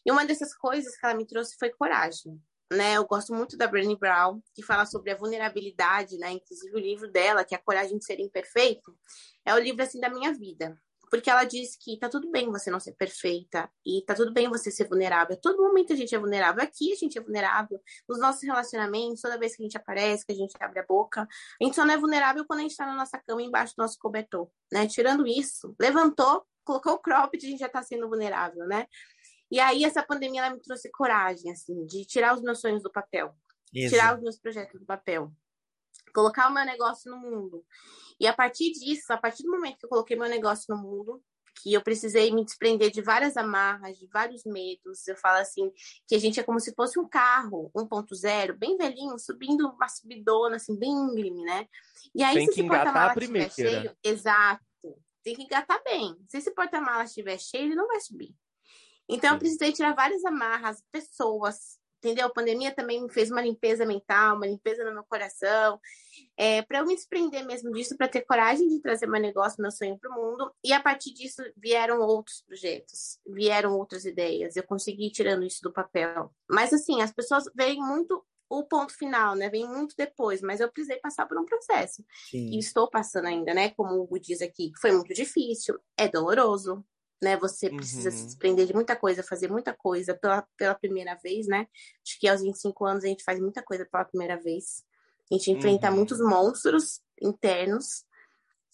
E uma dessas coisas que ela me trouxe foi coragem, né? Eu gosto muito da Brené Brown, que fala sobre a vulnerabilidade, né? Inclusive o livro dela, que é A Coragem de Ser Imperfeito, é o livro assim da minha vida. porque ela diz que tá tudo bem você não ser perfeita e tá tudo bem você ser vulnerável. Todo momento a gente é vulnerável. Aqui a gente é vulnerável. Nos nossos relacionamentos, toda vez que a gente aparece, que a gente abre a boca, a gente só não é vulnerável quando a gente tá na nossa cama embaixo do nosso cobertor, né? Tirando isso, levantou, colocou o cropped, a gente já tá sendo vulnerável, né? E aí essa pandemia ela me trouxe coragem, assim, de tirar os meus sonhos do papel, Isso. tirar os meus projetos do papel, colocar o meu negócio no mundo. E a partir disso, a partir do momento que eu coloquei meu negócio no mundo, que eu precisei me desprender de várias amarras, de vários medos. Eu falo assim, que a gente é como se fosse um carro 1.0, bem velhinho, subindo uma subidona, assim, bem íngreme, né? E aí, Tem se esse porta-mala estiver cheio, exato, tem que engatar bem. Se esse porta-mala estiver cheio, ele não vai subir. Então, eu precisei tirar várias amarras, pessoas, entendeu? A pandemia também me fez uma limpeza mental, uma limpeza no meu coração, é, para eu me desprender mesmo disso, para ter coragem de trazer meu negócio, meu sonho para o mundo. E a partir disso vieram outros projetos, vieram outras ideias. Eu consegui ir tirando isso do papel. Mas assim, as pessoas veem muito o ponto final, né? Vem muito depois, mas eu precisei passar por um processo. Sim. E estou passando ainda, né? Como o Hugo diz aqui, foi muito difícil, é doloroso, né? Você precisa uhum. se desprender de muita coisa, fazer muita coisa pela, pela primeira vez, né? Acho que aos 25 anos a gente faz muita coisa pela primeira vez. A gente enfrenta uhum. muitos monstros internos.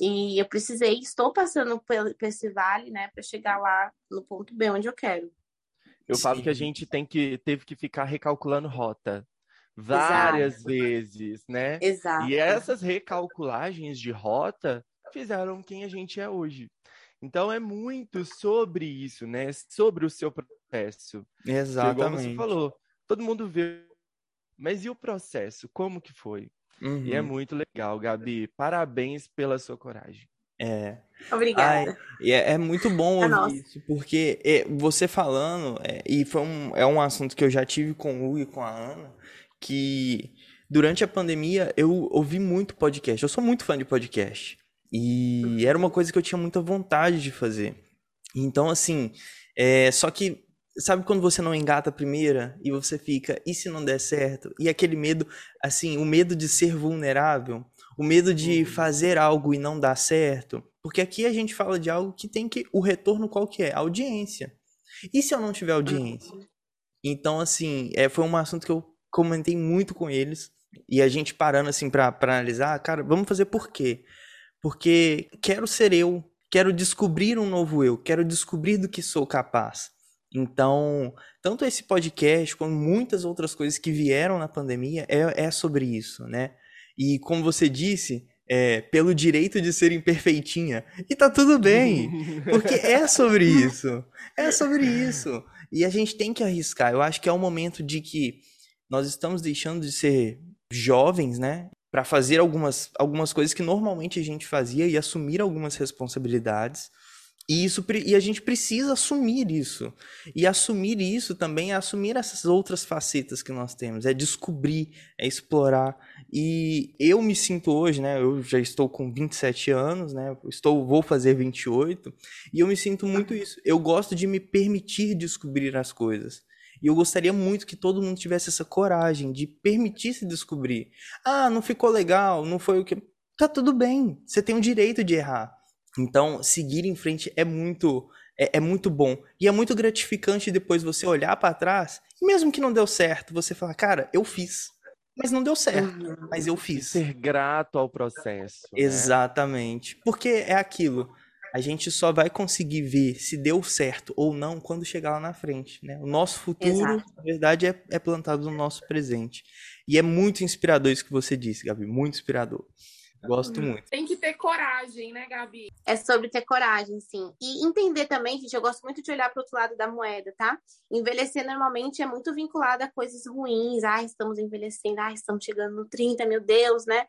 E eu precisei, estou passando por, por esse vale, né, para chegar lá no ponto B onde eu quero. Eu Sim. falo que a gente tem que teve que ficar recalculando rota várias Exato. vezes, né? Exato. E essas recalculagens de rota fizeram quem a gente é hoje. Então é muito sobre isso, né? Sobre o seu processo. Exatamente. Como você falou, todo mundo vê. Mas e o processo? Como que foi? Uhum. E é uhum. muito legal, Gabi. Parabéns pela sua coragem. É. Obrigada. Ai, é, é, muito bom é ouvir isso, porque é, você falando, é, e foi um, é um assunto que eu já tive com o Hugo e com a Ana, que durante a pandemia eu ouvi muito podcast. Eu sou muito fã de podcast. E era uma coisa que eu tinha muita vontade de fazer. Então, assim, é, só que, sabe quando você não engata a primeira e você fica, e se não der certo? E aquele medo, assim, o medo de ser vulnerável, o medo de uhum. fazer algo e não dar certo. Porque aqui a gente fala de algo que tem que. O retorno qual que é? Audiência. E se eu não tiver audiência? Então, assim, é, foi um assunto que eu comentei muito com eles. E a gente parando, assim, pra, pra analisar, cara, vamos fazer por quê? porque quero ser eu, quero descobrir um novo eu, quero descobrir do que sou capaz. Então, tanto esse podcast como muitas outras coisas que vieram na pandemia é, é sobre isso, né? E como você disse, é, pelo direito de ser imperfeitinha. E tá tudo bem, [laughs] porque é sobre isso. É sobre isso. E a gente tem que arriscar. Eu acho que é o momento de que nós estamos deixando de ser jovens, né? para fazer algumas, algumas coisas que normalmente a gente fazia e assumir algumas responsabilidades. E, isso, e a gente precisa assumir isso. E assumir isso também é assumir essas outras facetas que nós temos. É descobrir, é explorar. E eu me sinto hoje, né? Eu já estou com 27 anos, né? Estou, vou fazer 28. E eu me sinto muito isso. Eu gosto de me permitir descobrir as coisas. E eu gostaria muito que todo mundo tivesse essa coragem de permitir se descobrir. Ah, não ficou legal, não foi o que. Tá tudo bem, você tem o direito de errar. Então, seguir em frente é muito é, é muito bom. E é muito gratificante depois você olhar para trás, e mesmo que não deu certo, você falar, cara, eu fiz. Mas não deu certo, uhum. mas eu fiz. Ser grato ao processo. Né? Exatamente. Porque é aquilo a gente só vai conseguir ver se deu certo ou não quando chegar lá na frente, né? O nosso futuro, Exato. na verdade, é, é plantado no nosso presente. E é muito inspirador isso que você disse, Gabi, muito inspirador. Gosto uhum. muito. Tem que ter coragem, né, Gabi? É sobre ter coragem, sim. E entender também, gente, eu gosto muito de olhar para o outro lado da moeda, tá? Envelhecer normalmente é muito vinculado a coisas ruins. Ah, estamos envelhecendo, ah, estamos chegando no 30, meu Deus, né?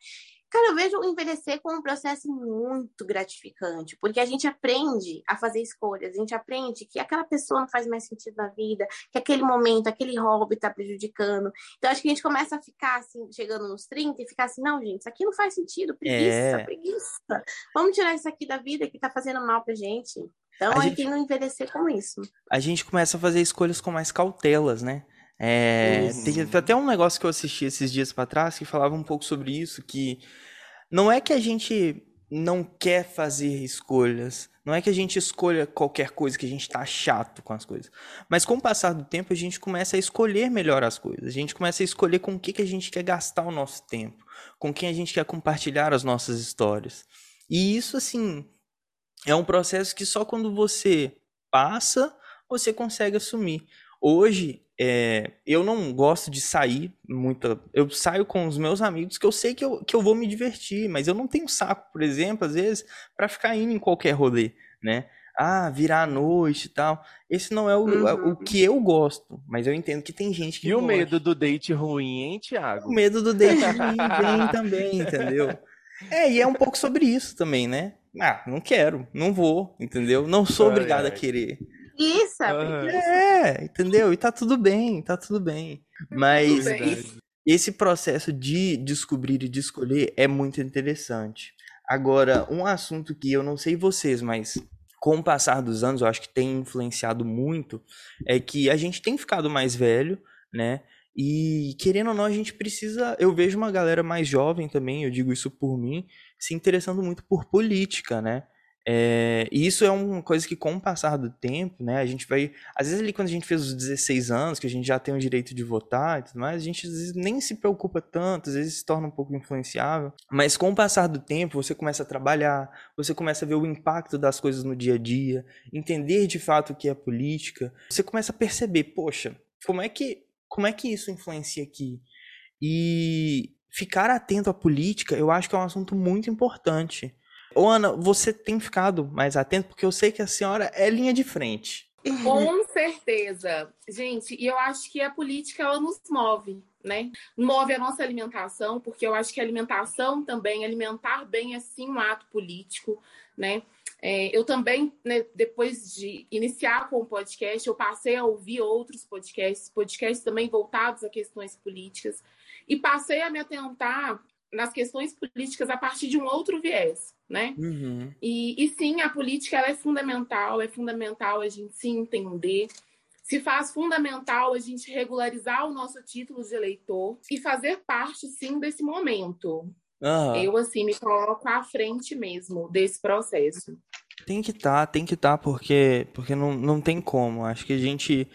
Cara, eu vejo o envelhecer como um processo muito gratificante, porque a gente aprende a fazer escolhas, a gente aprende que aquela pessoa não faz mais sentido na vida, que aquele momento, aquele hobby está prejudicando. Então, acho que a gente começa a ficar assim, chegando nos 30 e ficar assim, não, gente, isso aqui não faz sentido, preguiça, é... preguiça. Vamos tirar isso aqui da vida que está fazendo mal pra gente. Então, a, a gente não envelhecer com isso. A gente começa a fazer escolhas com mais cautelas, né? É, tem até um negócio que eu assisti esses dias para trás que falava um pouco sobre isso, que não é que a gente não quer fazer escolhas, Não é que a gente escolha qualquer coisa que a gente tá chato com as coisas. Mas com o passar do tempo, a gente começa a escolher melhor as coisas. A gente começa a escolher com o que, que a gente quer gastar o nosso tempo. Com quem a gente quer compartilhar as nossas histórias. E isso, assim, é um processo que só quando você passa, você consegue assumir. Hoje, é, eu não gosto de sair muito. Eu saio com os meus amigos que eu sei que eu, que eu vou me divertir, mas eu não tenho saco, por exemplo, às vezes, para ficar indo em qualquer rolê, né? Ah, virar à noite e tal. Esse não é o, uhum. o que eu gosto, mas eu entendo que tem gente que. E gosta. o medo do date ruim, hein, Thiago? O medo do date [laughs] ruim vem também, entendeu? É, e é um pouco sobre isso também, né? Ah, não quero, não vou, entendeu? Não sou obrigado a querer preguiça. Uhum. É, entendeu? E tá tudo bem, tá tudo bem. Mas esse processo de descobrir e de escolher é muito interessante. Agora, um assunto que eu não sei vocês, mas com o passar dos anos, eu acho que tem influenciado muito, é que a gente tem ficado mais velho, né? E querendo ou não, a gente precisa. Eu vejo uma galera mais jovem também, eu digo isso por mim, se interessando muito por política, né? É, e isso é uma coisa que, com o passar do tempo, né, a gente vai. Às vezes, ali quando a gente fez os 16 anos, que a gente já tem o direito de votar e tudo mais, a gente às vezes nem se preocupa tanto, às vezes se torna um pouco influenciável. Mas com o passar do tempo, você começa a trabalhar, você começa a ver o impacto das coisas no dia a dia, entender de fato o que é política, você começa a perceber, poxa, como é que, como é que isso influencia aqui? E ficar atento à política, eu acho que é um assunto muito importante Ô, Ana, você tem ficado mais atento, porque eu sei que a senhora é linha de frente. Com certeza. Gente, e eu acho que a política ela nos move, né? Move a nossa alimentação, porque eu acho que a alimentação também, alimentar bem é sim um ato político, né? É, eu também, né, depois de iniciar com o podcast, eu passei a ouvir outros podcasts, podcasts também voltados a questões políticas, e passei a me atentar nas questões políticas a partir de um outro viés né? Uhum. E, e sim, a política ela é fundamental, é fundamental a gente se entender. Se faz fundamental a gente regularizar o nosso título de eleitor e fazer parte, sim, desse momento. Uhum. Eu, assim, me coloco à frente mesmo desse processo. Tem que estar, tá, tem que estar, tá, porque, porque não, não tem como. Acho que a gente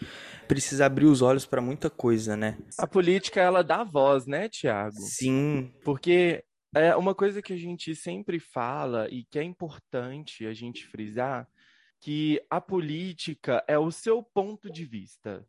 precisa abrir os olhos para muita coisa, né? A política, ela dá voz, né, Tiago? Sim. Porque é uma coisa que a gente sempre fala e que é importante a gente frisar que a política é o seu ponto de vista.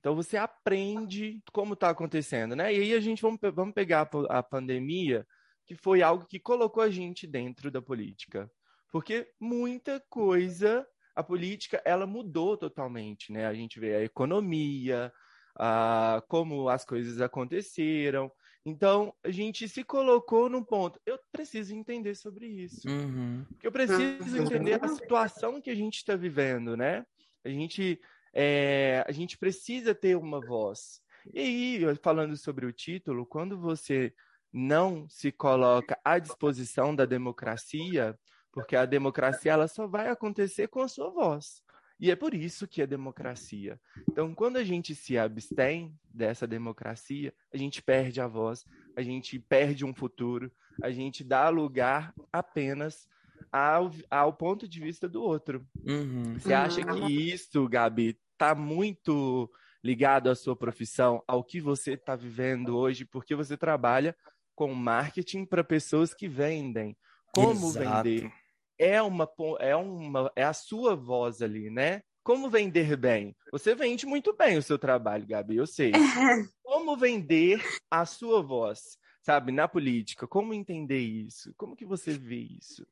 Então você aprende como está acontecendo, né? E aí a gente vamos, vamos pegar a pandemia, que foi algo que colocou a gente dentro da política, porque muita coisa a política ela mudou totalmente, né? A gente vê a economia, a, como as coisas aconteceram. Então, a gente se colocou num ponto. Eu preciso entender sobre isso. Uhum. Porque eu preciso entender a situação que a gente está vivendo, né? A gente, é, a gente precisa ter uma voz. E aí, falando sobre o título, quando você não se coloca à disposição da democracia, porque a democracia ela só vai acontecer com a sua voz. E é por isso que é democracia. Então, quando a gente se abstém dessa democracia, a gente perde a voz, a gente perde um futuro, a gente dá lugar apenas ao, ao ponto de vista do outro. Uhum. Você acha que uhum. isso, Gabi, está muito ligado à sua profissão, ao que você está vivendo hoje, porque você trabalha com marketing para pessoas que vendem. Como Exato. vender? É uma é uma é a sua voz ali, né? Como vender bem? Você vende muito bem o seu trabalho, Gabi, eu sei. [laughs] Como vender a sua voz, sabe, na política? Como entender isso? Como que você vê isso?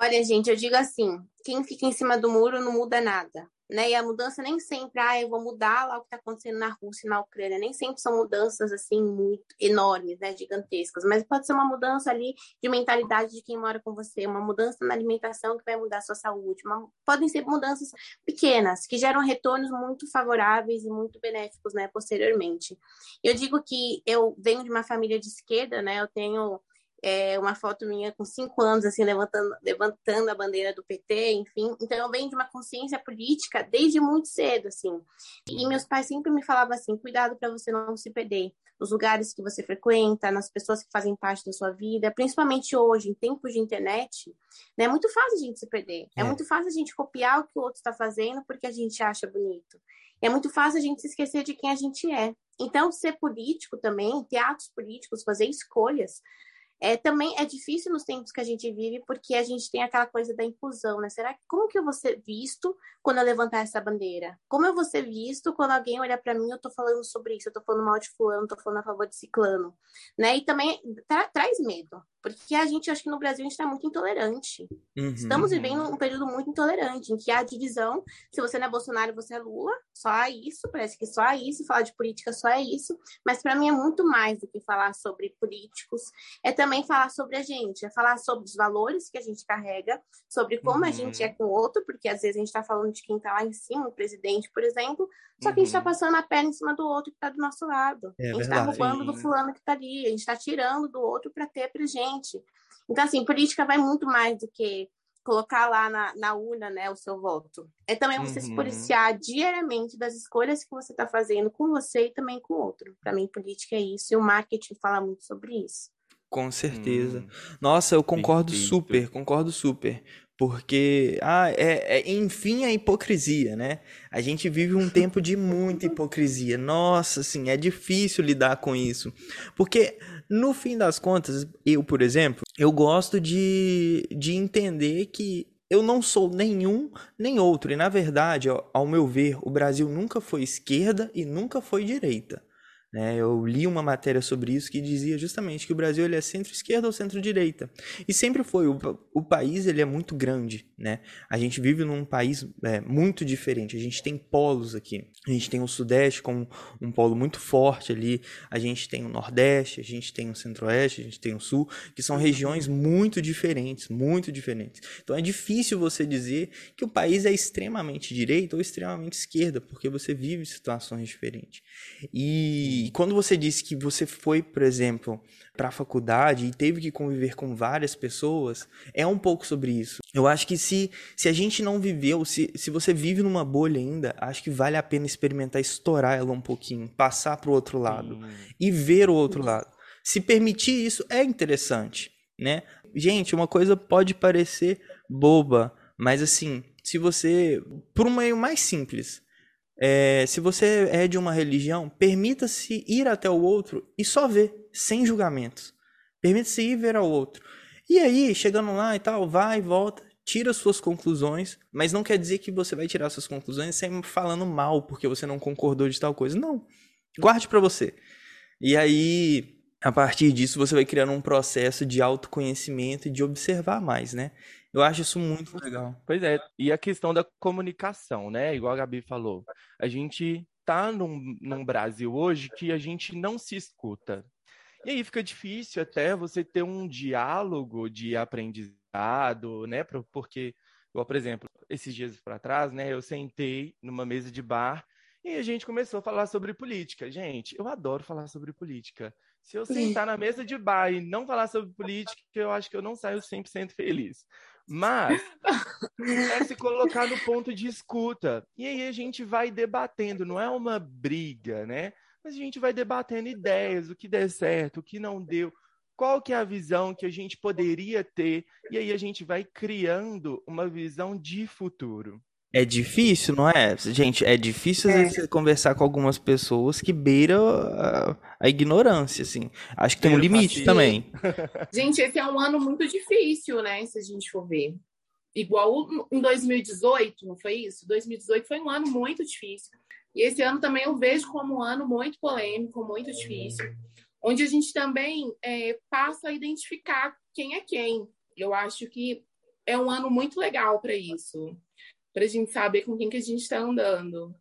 Olha, gente, eu digo assim: quem fica em cima do muro não muda nada né? E a mudança nem sempre, ah, eu vou mudar lá o que está acontecendo na Rússia e na Ucrânia, nem sempre são mudanças assim muito enormes, né, gigantescas, mas pode ser uma mudança ali de mentalidade de quem mora com você, uma mudança na alimentação que vai mudar a sua saúde, uma... podem ser mudanças pequenas que geram retornos muito favoráveis e muito benéficos, né, posteriormente. Eu digo que eu venho de uma família de esquerda, né? Eu tenho é, uma foto minha com cinco anos, assim, levantando, levantando a bandeira do PT, enfim. Então, eu venho de uma consciência política desde muito cedo, assim. E meus pais sempre me falavam assim: cuidado para você não se perder nos lugares que você frequenta, nas pessoas que fazem parte da sua vida, principalmente hoje, em tempos de internet, né, é muito fácil a gente se perder. É, é muito fácil a gente copiar o que o outro está fazendo porque a gente acha bonito. É muito fácil a gente se esquecer de quem a gente é. Então, ser político também, ter atos políticos, fazer escolhas, é, também é difícil nos tempos que a gente vive, porque a gente tem aquela coisa da inclusão, né? Será que como que eu vou ser visto quando eu levantar essa bandeira? Como eu vou ser visto quando alguém olhar para mim, eu tô falando sobre isso, eu tô falando mal de fulano, tô falando a favor de ciclano, né? E também tra traz medo, porque a gente, acho que no Brasil a gente está muito intolerante. Uhum. Estamos vivendo um período muito intolerante, em que há divisão, se você não é Bolsonaro, você é Lula, só há isso, parece que só há isso, falar de política só é isso, mas para mim é muito mais do que falar sobre políticos, é também falar sobre a gente, é falar sobre os valores que a gente carrega, sobre como uhum. a gente é com o outro, porque às vezes a gente está falando de quem está lá em cima, o presidente, por exemplo, só que a gente está uhum. passando a perna em cima do outro que está do nosso lado. É, a gente está roubando do fulano que está ali, a gente está tirando do outro para ter para gente. Então, assim, política vai muito mais do que colocar lá na, na urna né, o seu voto. É também você uhum. se policiar diariamente das escolhas que você está fazendo com você e também com o outro. Para mim, política é isso, e o marketing fala muito sobre isso. Com certeza. Hum, Nossa, eu concordo perfeito. super, concordo super. Porque, ah, é, é, enfim, a hipocrisia, né? A gente vive um tempo de muita hipocrisia. Nossa, assim, é difícil lidar com isso. Porque, no fim das contas, eu, por exemplo, eu gosto de, de entender que eu não sou nenhum nem outro. E, na verdade, ao meu ver, o Brasil nunca foi esquerda e nunca foi direita. Né? Eu li uma matéria sobre isso que dizia justamente que o Brasil ele é centro-esquerda ou centro-direita. E sempre foi. O, o país ele é muito grande. Né? A gente vive num país é, muito diferente. A gente tem polos aqui. A gente tem o Sudeste como um polo muito forte ali. A gente tem o Nordeste, a gente tem o Centro-Oeste, a gente tem o Sul, que são regiões muito diferentes. Muito diferentes. Então é difícil você dizer que o país é extremamente direita ou extremamente esquerda, porque você vive situações diferentes. E e quando você disse que você foi, por exemplo, para a faculdade e teve que conviver com várias pessoas, é um pouco sobre isso. Eu acho que se, se a gente não viveu, se, se você vive numa bolha ainda, acho que vale a pena experimentar estourar ela um pouquinho, passar para o outro lado Sim. e ver o outro lado. Se permitir isso é interessante, né? Gente, uma coisa pode parecer boba, mas assim, se você, por um meio mais simples, é, se você é de uma religião, permita-se ir até o outro e só ver, sem julgamentos. Permita-se ir ver ao outro. E aí, chegando lá e tal, vai, volta, tira suas conclusões, mas não quer dizer que você vai tirar suas conclusões sempre falando mal porque você não concordou de tal coisa. Não. Guarde para você. E aí, a partir disso, você vai criando um processo de autoconhecimento e de observar mais, né? Eu acho isso muito legal. Pois é, e a questão da comunicação, né? Igual a Gabi falou, a gente tá num, num Brasil hoje que a gente não se escuta. E aí fica difícil até você ter um diálogo de aprendizado, né? Porque, por exemplo, esses dias para trás, né? Eu sentei numa mesa de bar e a gente começou a falar sobre política. Gente, eu adoro falar sobre política. Se eu sentar [laughs] na mesa de bar e não falar sobre política, eu acho que eu não saio 100% feliz. Mas [laughs] é se colocar no ponto de escuta. E aí a gente vai debatendo, não é uma briga, né? Mas a gente vai debatendo ideias, o que der certo, o que não deu, qual que é a visão que a gente poderia ter, e aí a gente vai criando uma visão de futuro. É difícil, não é? Gente, é difícil às é. vezes conversar com algumas pessoas que beiram a, a ignorância, assim. Acho que tem um limite também. [laughs] Gente, esse é um ano muito difícil, né? Se a gente for ver. Igual em 2018, não foi isso? 2018 foi um ano muito difícil. E esse ano também eu vejo como um ano muito polêmico, muito difícil. Onde a gente também é, passa a identificar quem é quem. Eu acho que é um ano muito legal para isso para a gente saber com quem que a gente está andando.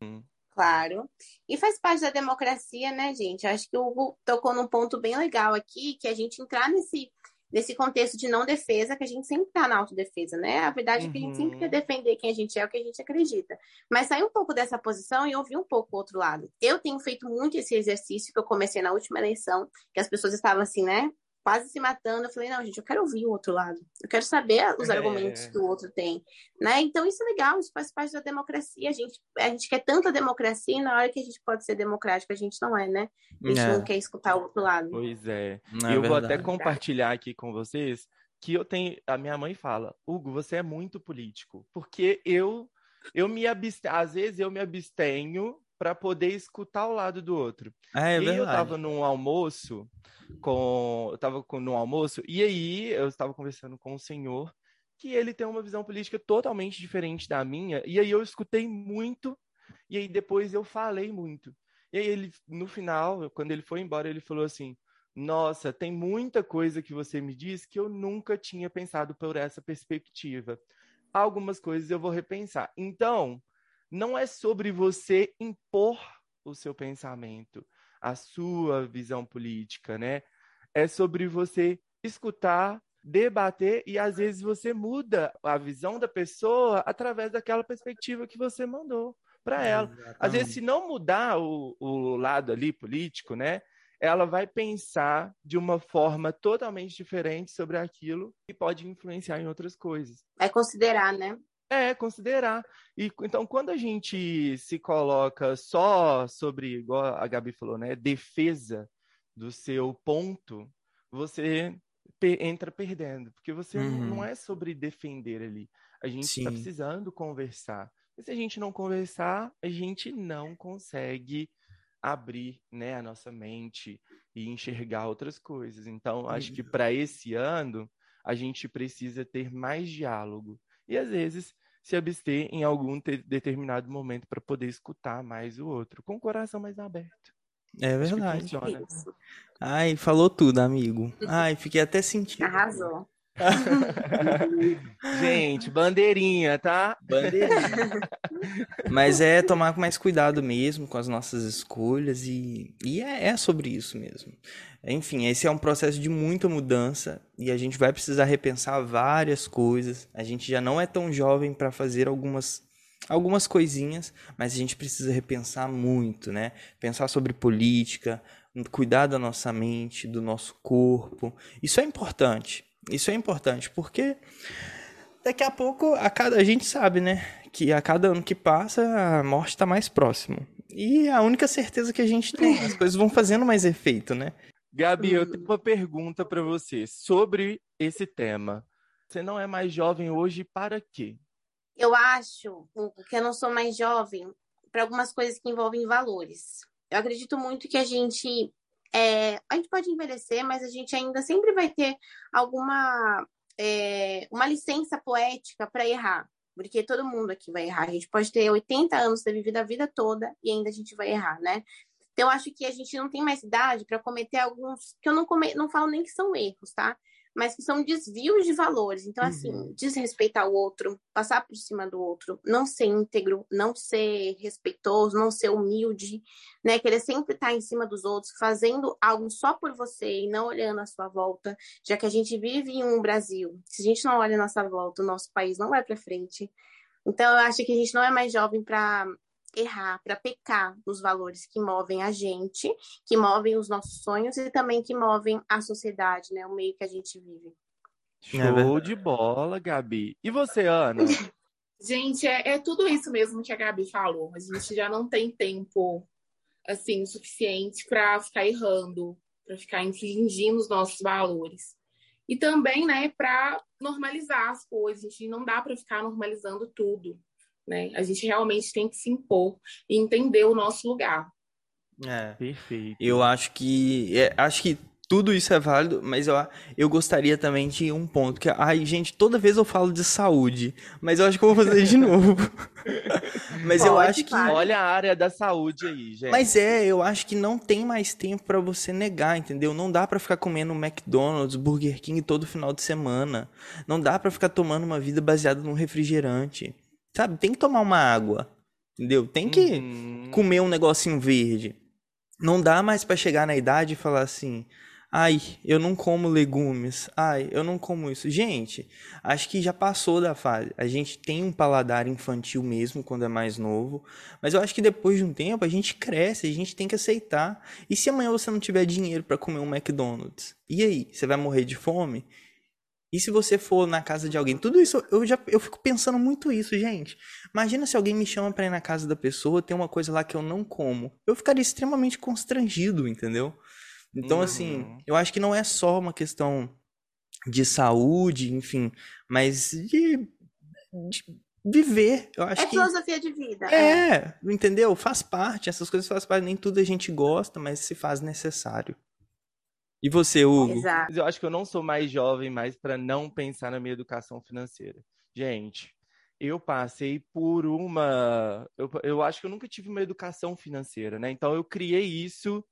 Claro. E faz parte da democracia, né, gente? Acho que o Hugo tocou num ponto bem legal aqui, que a gente entrar nesse, nesse contexto de não defesa, que a gente sempre está na autodefesa, né? A verdade uhum. é que a gente sempre quer uhum. defender quem a gente é, o que a gente acredita. Mas sair um pouco dessa posição e ouvir um pouco o outro lado. Eu tenho feito muito esse exercício que eu comecei na última eleição, que as pessoas estavam assim, né? Quase se matando. Eu falei, não, gente, eu quero ouvir o outro lado. Eu quero saber os É. argumentos que o outro tem, né? Então isso é legal, isso faz parte da democracia. A gente, a gente quer tanta democracia e na hora que a gente pode ser democrático, a gente não é, né? A gente É. não quer escutar o outro lado. Pois é. Não, é eu vou até compartilhar aqui com vocês que eu tenho. A minha mãe fala, Hugo, você é muito político. Porque eu, eu me abstenho, às vezes eu me abstenho para poder escutar o lado do outro. Ah, é e aí eu verdade. tava num almoço com. Eu tava com, num almoço, e aí eu estava conversando com um senhor que ele tem uma visão política totalmente diferente da minha, e aí eu escutei muito, e aí depois eu falei muito. E aí ele, no final, quando ele foi embora, ele falou assim: Nossa, tem muita coisa que você me diz que eu nunca tinha pensado por essa perspectiva. Algumas coisas eu vou repensar. Então, não é sobre você impor o seu pensamento, a sua visão política, né? É sobre você escutar, debater e às vezes você muda a visão da pessoa através daquela perspectiva que você mandou para ela. Às vezes, se não mudar o, o lado ali político, né? Ela vai pensar de uma forma totalmente diferente sobre aquilo e pode influenciar em outras coisas. É considerar, né? É, considerar. E então, quando a gente se coloca só sobre, igual a Gabi falou, né, defesa do seu ponto, você pe- entra perdendo, porque você não- Uhum. não é sobre defender ali. A gente está precisando conversar. E se a gente não conversar, a gente não consegue abrir, né, a nossa mente e enxergar outras coisas. Então, acho que para esse ano a gente precisa ter mais diálogo e às vezes se abster em algum te- determinado momento para poder escutar mais o outro, com o coração mais aberto. É verdade. funciona. Isso. Ai, falou tudo, amigo. Ai, fiquei até sentindo. Arrasou. [laughs] Gente, bandeirinha, tá? Bandeirinha. Mas é tomar mais cuidado mesmo com as nossas escolhas e, e é, é sobre isso mesmo. Enfim, esse é um processo de muita mudança e a gente vai precisar repensar várias coisas. A gente já não é tão jovem para fazer algumas algumas coisinhas, mas a gente precisa repensar muito, né? Pensar sobre política, cuidar da nossa mente, do nosso corpo. Isso é importante. Isso é importante porque daqui a pouco a cada a gente sabe, né, que a cada ano que passa a morte está mais próximo. E é a única certeza que a gente tem, as [laughs] coisas vão fazendo mais efeito, né? Gabi, eu Uhum. tenho uma pergunta para você sobre esse tema. Você não é mais jovem hoje para quê? Eu acho que eu não sou mais jovem para algumas coisas que envolvem valores. Eu acredito muito que a gente é, a gente pode envelhecer, mas a gente ainda sempre vai ter alguma é, uma licença poética para errar, porque todo mundo aqui vai errar. A gente pode ter 80 anos, ter vivido a vida toda e ainda a gente vai errar, né? Então, acho que a gente não tem mais idade para cometer alguns que eu não, come, não falo nem que são erros, tá? Mas que são desvios de valores. Então, assim, desrespeitar o outro, passar por cima do outro, não ser íntegro, não ser respeitoso, não ser humilde, né? Querer sempre estar em cima dos outros, fazendo algo só por você e não olhando à sua volta, já que a gente vive em um Brasil. Se a gente não olha à nossa volta, o nosso país não vai para frente. Então, eu acho que a gente não é mais jovem para errar, para pecar nos valores que movem a gente, que movem os nossos sonhos e também que movem a sociedade, né? O meio que a gente vive. Show verdade. de bola, Gabi. E você, Ana? [laughs] Gente, é, é tudo isso mesmo que a Gabi falou. A gente já não tem tempo assim o suficiente para ficar errando, para ficar infringindo os nossos valores. E também, né, para normalizar as coisas. A gente não dá para ficar normalizando tudo, né? A gente realmente tem que se impor e entender o nosso lugar. É. Perfeito. Eu acho que é, acho que tudo isso é válido, mas eu, eu gostaria também de um ponto que, ai, gente, toda vez eu falo de saúde, mas eu acho que eu vou fazer de [laughs] novo. [laughs] mas eu Pode, acho que vai. Olha a área da saúde aí, gente. Mas é, eu acho que não tem mais tempo pra você negar, entendeu? Não dá pra ficar comendo McDonald's, Burger King todo final de semana. Não dá pra ficar tomando uma vida baseada num refrigerante. Sabe? Tem que tomar uma água. Entendeu? Tem que Uhum. comer um negocinho verde. Não dá mais pra chegar na idade e falar assim: Ai, eu não como legumes. Ai, eu não como isso. Gente, acho que já passou da fase. A gente tem um paladar infantil mesmo quando é mais novo, mas eu acho que depois de um tempo a gente cresce, a gente tem que aceitar. E se amanhã você não tiver dinheiro para comer um McDonald's? E aí, você vai morrer de fome? E se você for na casa de alguém? Tudo isso, eu já eu fico pensando muito isso, gente. Imagina se alguém me chama para ir na casa da pessoa, tem uma coisa lá que eu não como. Eu ficaria extremamente constrangido, entendeu? Então, assim, Uhum. eu acho que não é só uma questão de saúde, enfim, mas de, de viver. Eu acho É que filosofia de vida. é, entendeu? Faz parte, essas coisas fazem parte, nem tudo a gente gosta, mas se faz necessário. E você, Hugo? Exato. Mas eu acho que eu não sou mais jovem mais para não pensar na minha educação financeira. Gente, eu passei por uma. Eu, eu acho que eu nunca tive uma educação financeira, né? Então eu criei isso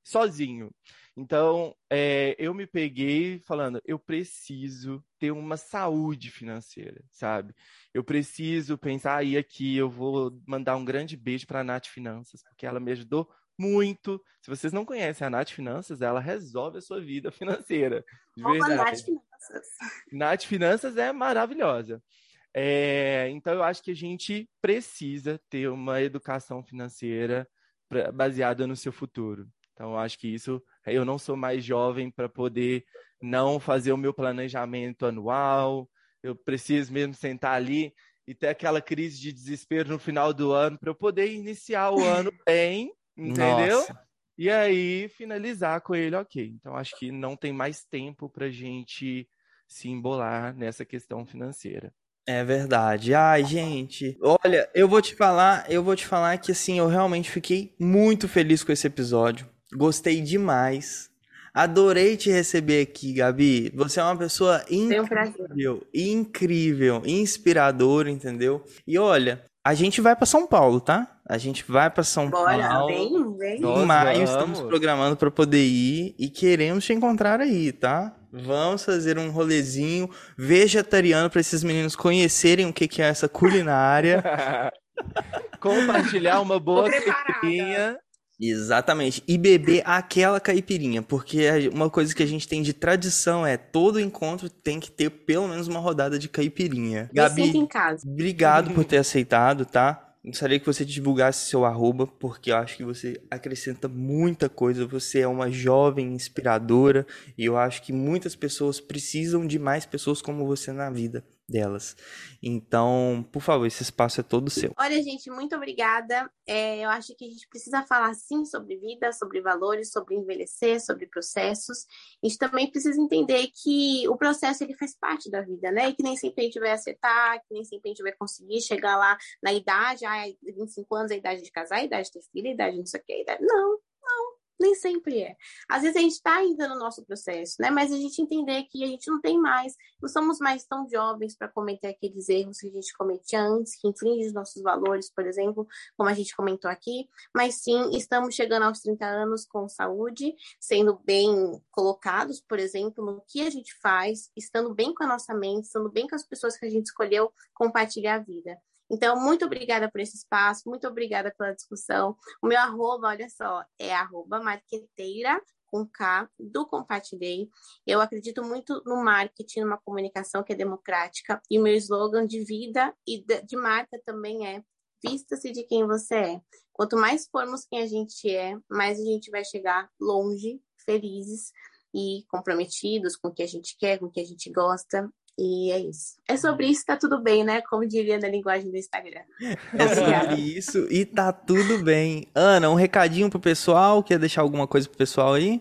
sozinho. Então é, eu me peguei falando, eu preciso ter uma saúde financeira, sabe? Eu preciso pensar, aí aqui eu vou mandar um grande beijo para a Nath Finanças, porque ela me ajudou muito. Se vocês não conhecem a Nath Finanças, ela resolve a sua vida [laughs] financeira. De verdade. Nath Finanças. Nath Finanças é maravilhosa. É, então, eu acho que a gente precisa ter uma educação financeira pra- baseada no seu futuro. Então, eu acho que isso. Eu não sou mais jovem para poder não fazer o meu planejamento anual. Eu preciso mesmo sentar ali e ter aquela crise de desespero no final do ano para eu poder iniciar o ano [laughs] bem, entendeu? Nossa. E aí finalizar com ele, ok. Então acho que não tem mais tempo para gente se embolar nessa questão financeira. É verdade. Ai, gente. Olha, eu vou te falar, eu vou te falar que assim, eu realmente fiquei muito feliz com esse episódio. Gostei demais. Adorei te receber aqui, Gabi. Você é uma pessoa um incrível, incrível, inspiradora, entendeu? E olha, a gente vai pra São Paulo, tá? A gente vai pra São Bora, Paulo. vem, vem. Em maio vamos. estamos programando para poder ir e queremos te encontrar aí, tá? Vamos fazer um rolezinho vegetariano para esses meninos conhecerem o que que é essa culinária. [laughs] Compartilhar uma boa caipirinha. Exatamente. E beber aquela caipirinha, porque uma coisa que a gente tem de tradição é todo encontro tem que ter pelo menos uma rodada de caipirinha. Me Gabi, em casa. Obrigado por ter aceitado, tá? Gostaria que você divulgasse seu arroba, porque eu acho que você acrescenta muita coisa. Você é uma jovem inspiradora e eu acho que muitas pessoas precisam de mais pessoas como você na vida delas. Então, por favor, esse espaço é todo seu. Olha, gente, muito obrigada. É, eu acho que a gente precisa falar sim sobre vida, sobre valores, sobre envelhecer, sobre processos. A gente também precisa entender que o processo ele faz parte da vida, né? E que nem sempre a gente vai acertar, que nem sempre a gente vai conseguir chegar lá na idade, ah, 25 anos é a idade de casar, a idade de ter filho, a idade não sei o que, a idade. Não, não. Nem sempre é. Às vezes a gente está ainda no nosso processo, né? Mas a gente entender que a gente não tem mais, não somos mais tão jovens para cometer aqueles erros que a gente cometia antes, que infringem os nossos valores, por exemplo, como a gente comentou aqui. Mas sim, estamos chegando aos 30 anos com saúde, sendo bem colocados, por exemplo, no que a gente faz, estando bem com a nossa mente, estando bem com as pessoas que a gente escolheu compartilhar a vida. Então, muito obrigada por esse espaço, muito obrigada pela discussão. O meu arroba, olha só, é arroba marqueteira com K do Compartilhei. Eu acredito muito no marketing, numa comunicação que é democrática, e o meu slogan de vida e de marca também é vista-se de quem você é. Quanto mais formos quem a gente é, mais a gente vai chegar longe, felizes e comprometidos com o que a gente quer, com o que a gente gosta. E é isso. É sobre isso, tá tudo bem, né? Como diria na linguagem do Instagram. É sobre isso e tá tudo bem. Ana, um recadinho pro pessoal? Quer deixar alguma coisa pro pessoal aí?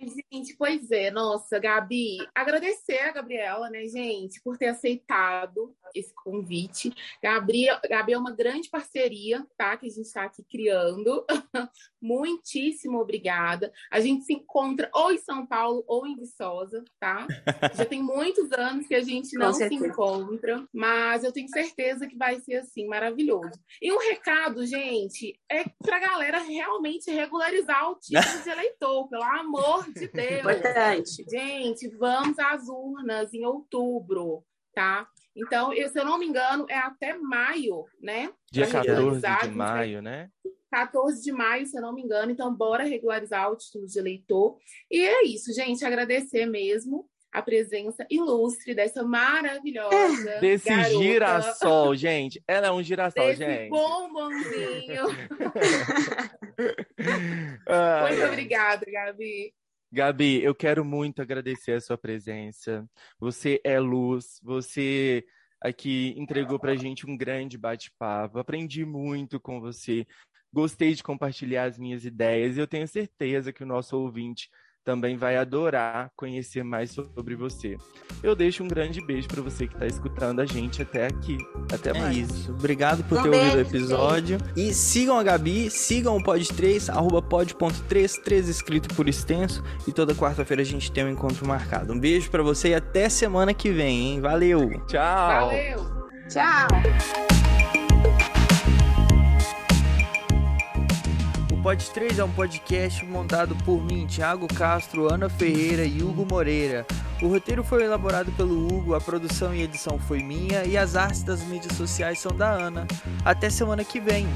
Gente, pois é, nossa, Gabi, agradecer a Gabriela, né, gente, por ter aceitado esse convite. Gabi, Gabi é uma grande parceria, tá, que a gente está aqui criando. [laughs] Muitíssimo obrigada. A gente se encontra ou em São Paulo ou em Viçosa, tá? Já tem muitos anos que a gente [laughs] não se encontra, mas eu tenho certeza que vai ser assim maravilhoso. E um recado, gente, é pra galera realmente regularizar o título de eleitor, pelo amor de Deus. Importante. Gente, vamos às urnas em outubro, tá? Então, eu- se eu não me engano, é até maio, né? Dia Pra 14 regularizar, a de maio, né? 14 de maio, se eu não me engano. Então, bora regularizar o título de eleitor. E é isso, gente. Agradecer mesmo a presença ilustre dessa maravilhosa. Desse garota, girassol, gente. Ela é um girassol, Desse gente. bombonzinho. [laughs] Muito obrigada, Gabi. Gabi, eu quero muito agradecer a sua presença. Você é luz, você aqui entregou pra gente um grande bate-papo. Aprendi muito com você. Gostei de compartilhar as minhas ideias e eu tenho certeza que o nosso ouvinte também vai adorar conhecer mais sobre você. Eu deixo um grande beijo para você que está escutando a gente até aqui. Até É mais. isso. Obrigado por Um ter ouvido o beijo, episódio. E sigam a Gabi, sigam o Pod3, arroba pod.3, 3 escrito por extenso. E toda quarta-feira a gente tem um encontro marcado. Um beijo pra você e até semana que vem, hein? Valeu! Tchau. Valeu. Tchau. Pod 3 é um podcast montado por mim, Thiago Castro, Ana Ferreira e Hugo Moreira. O roteiro foi elaborado pelo Hugo, a produção e edição foi minha e as artes das mídias sociais são da Ana. Até semana que vem.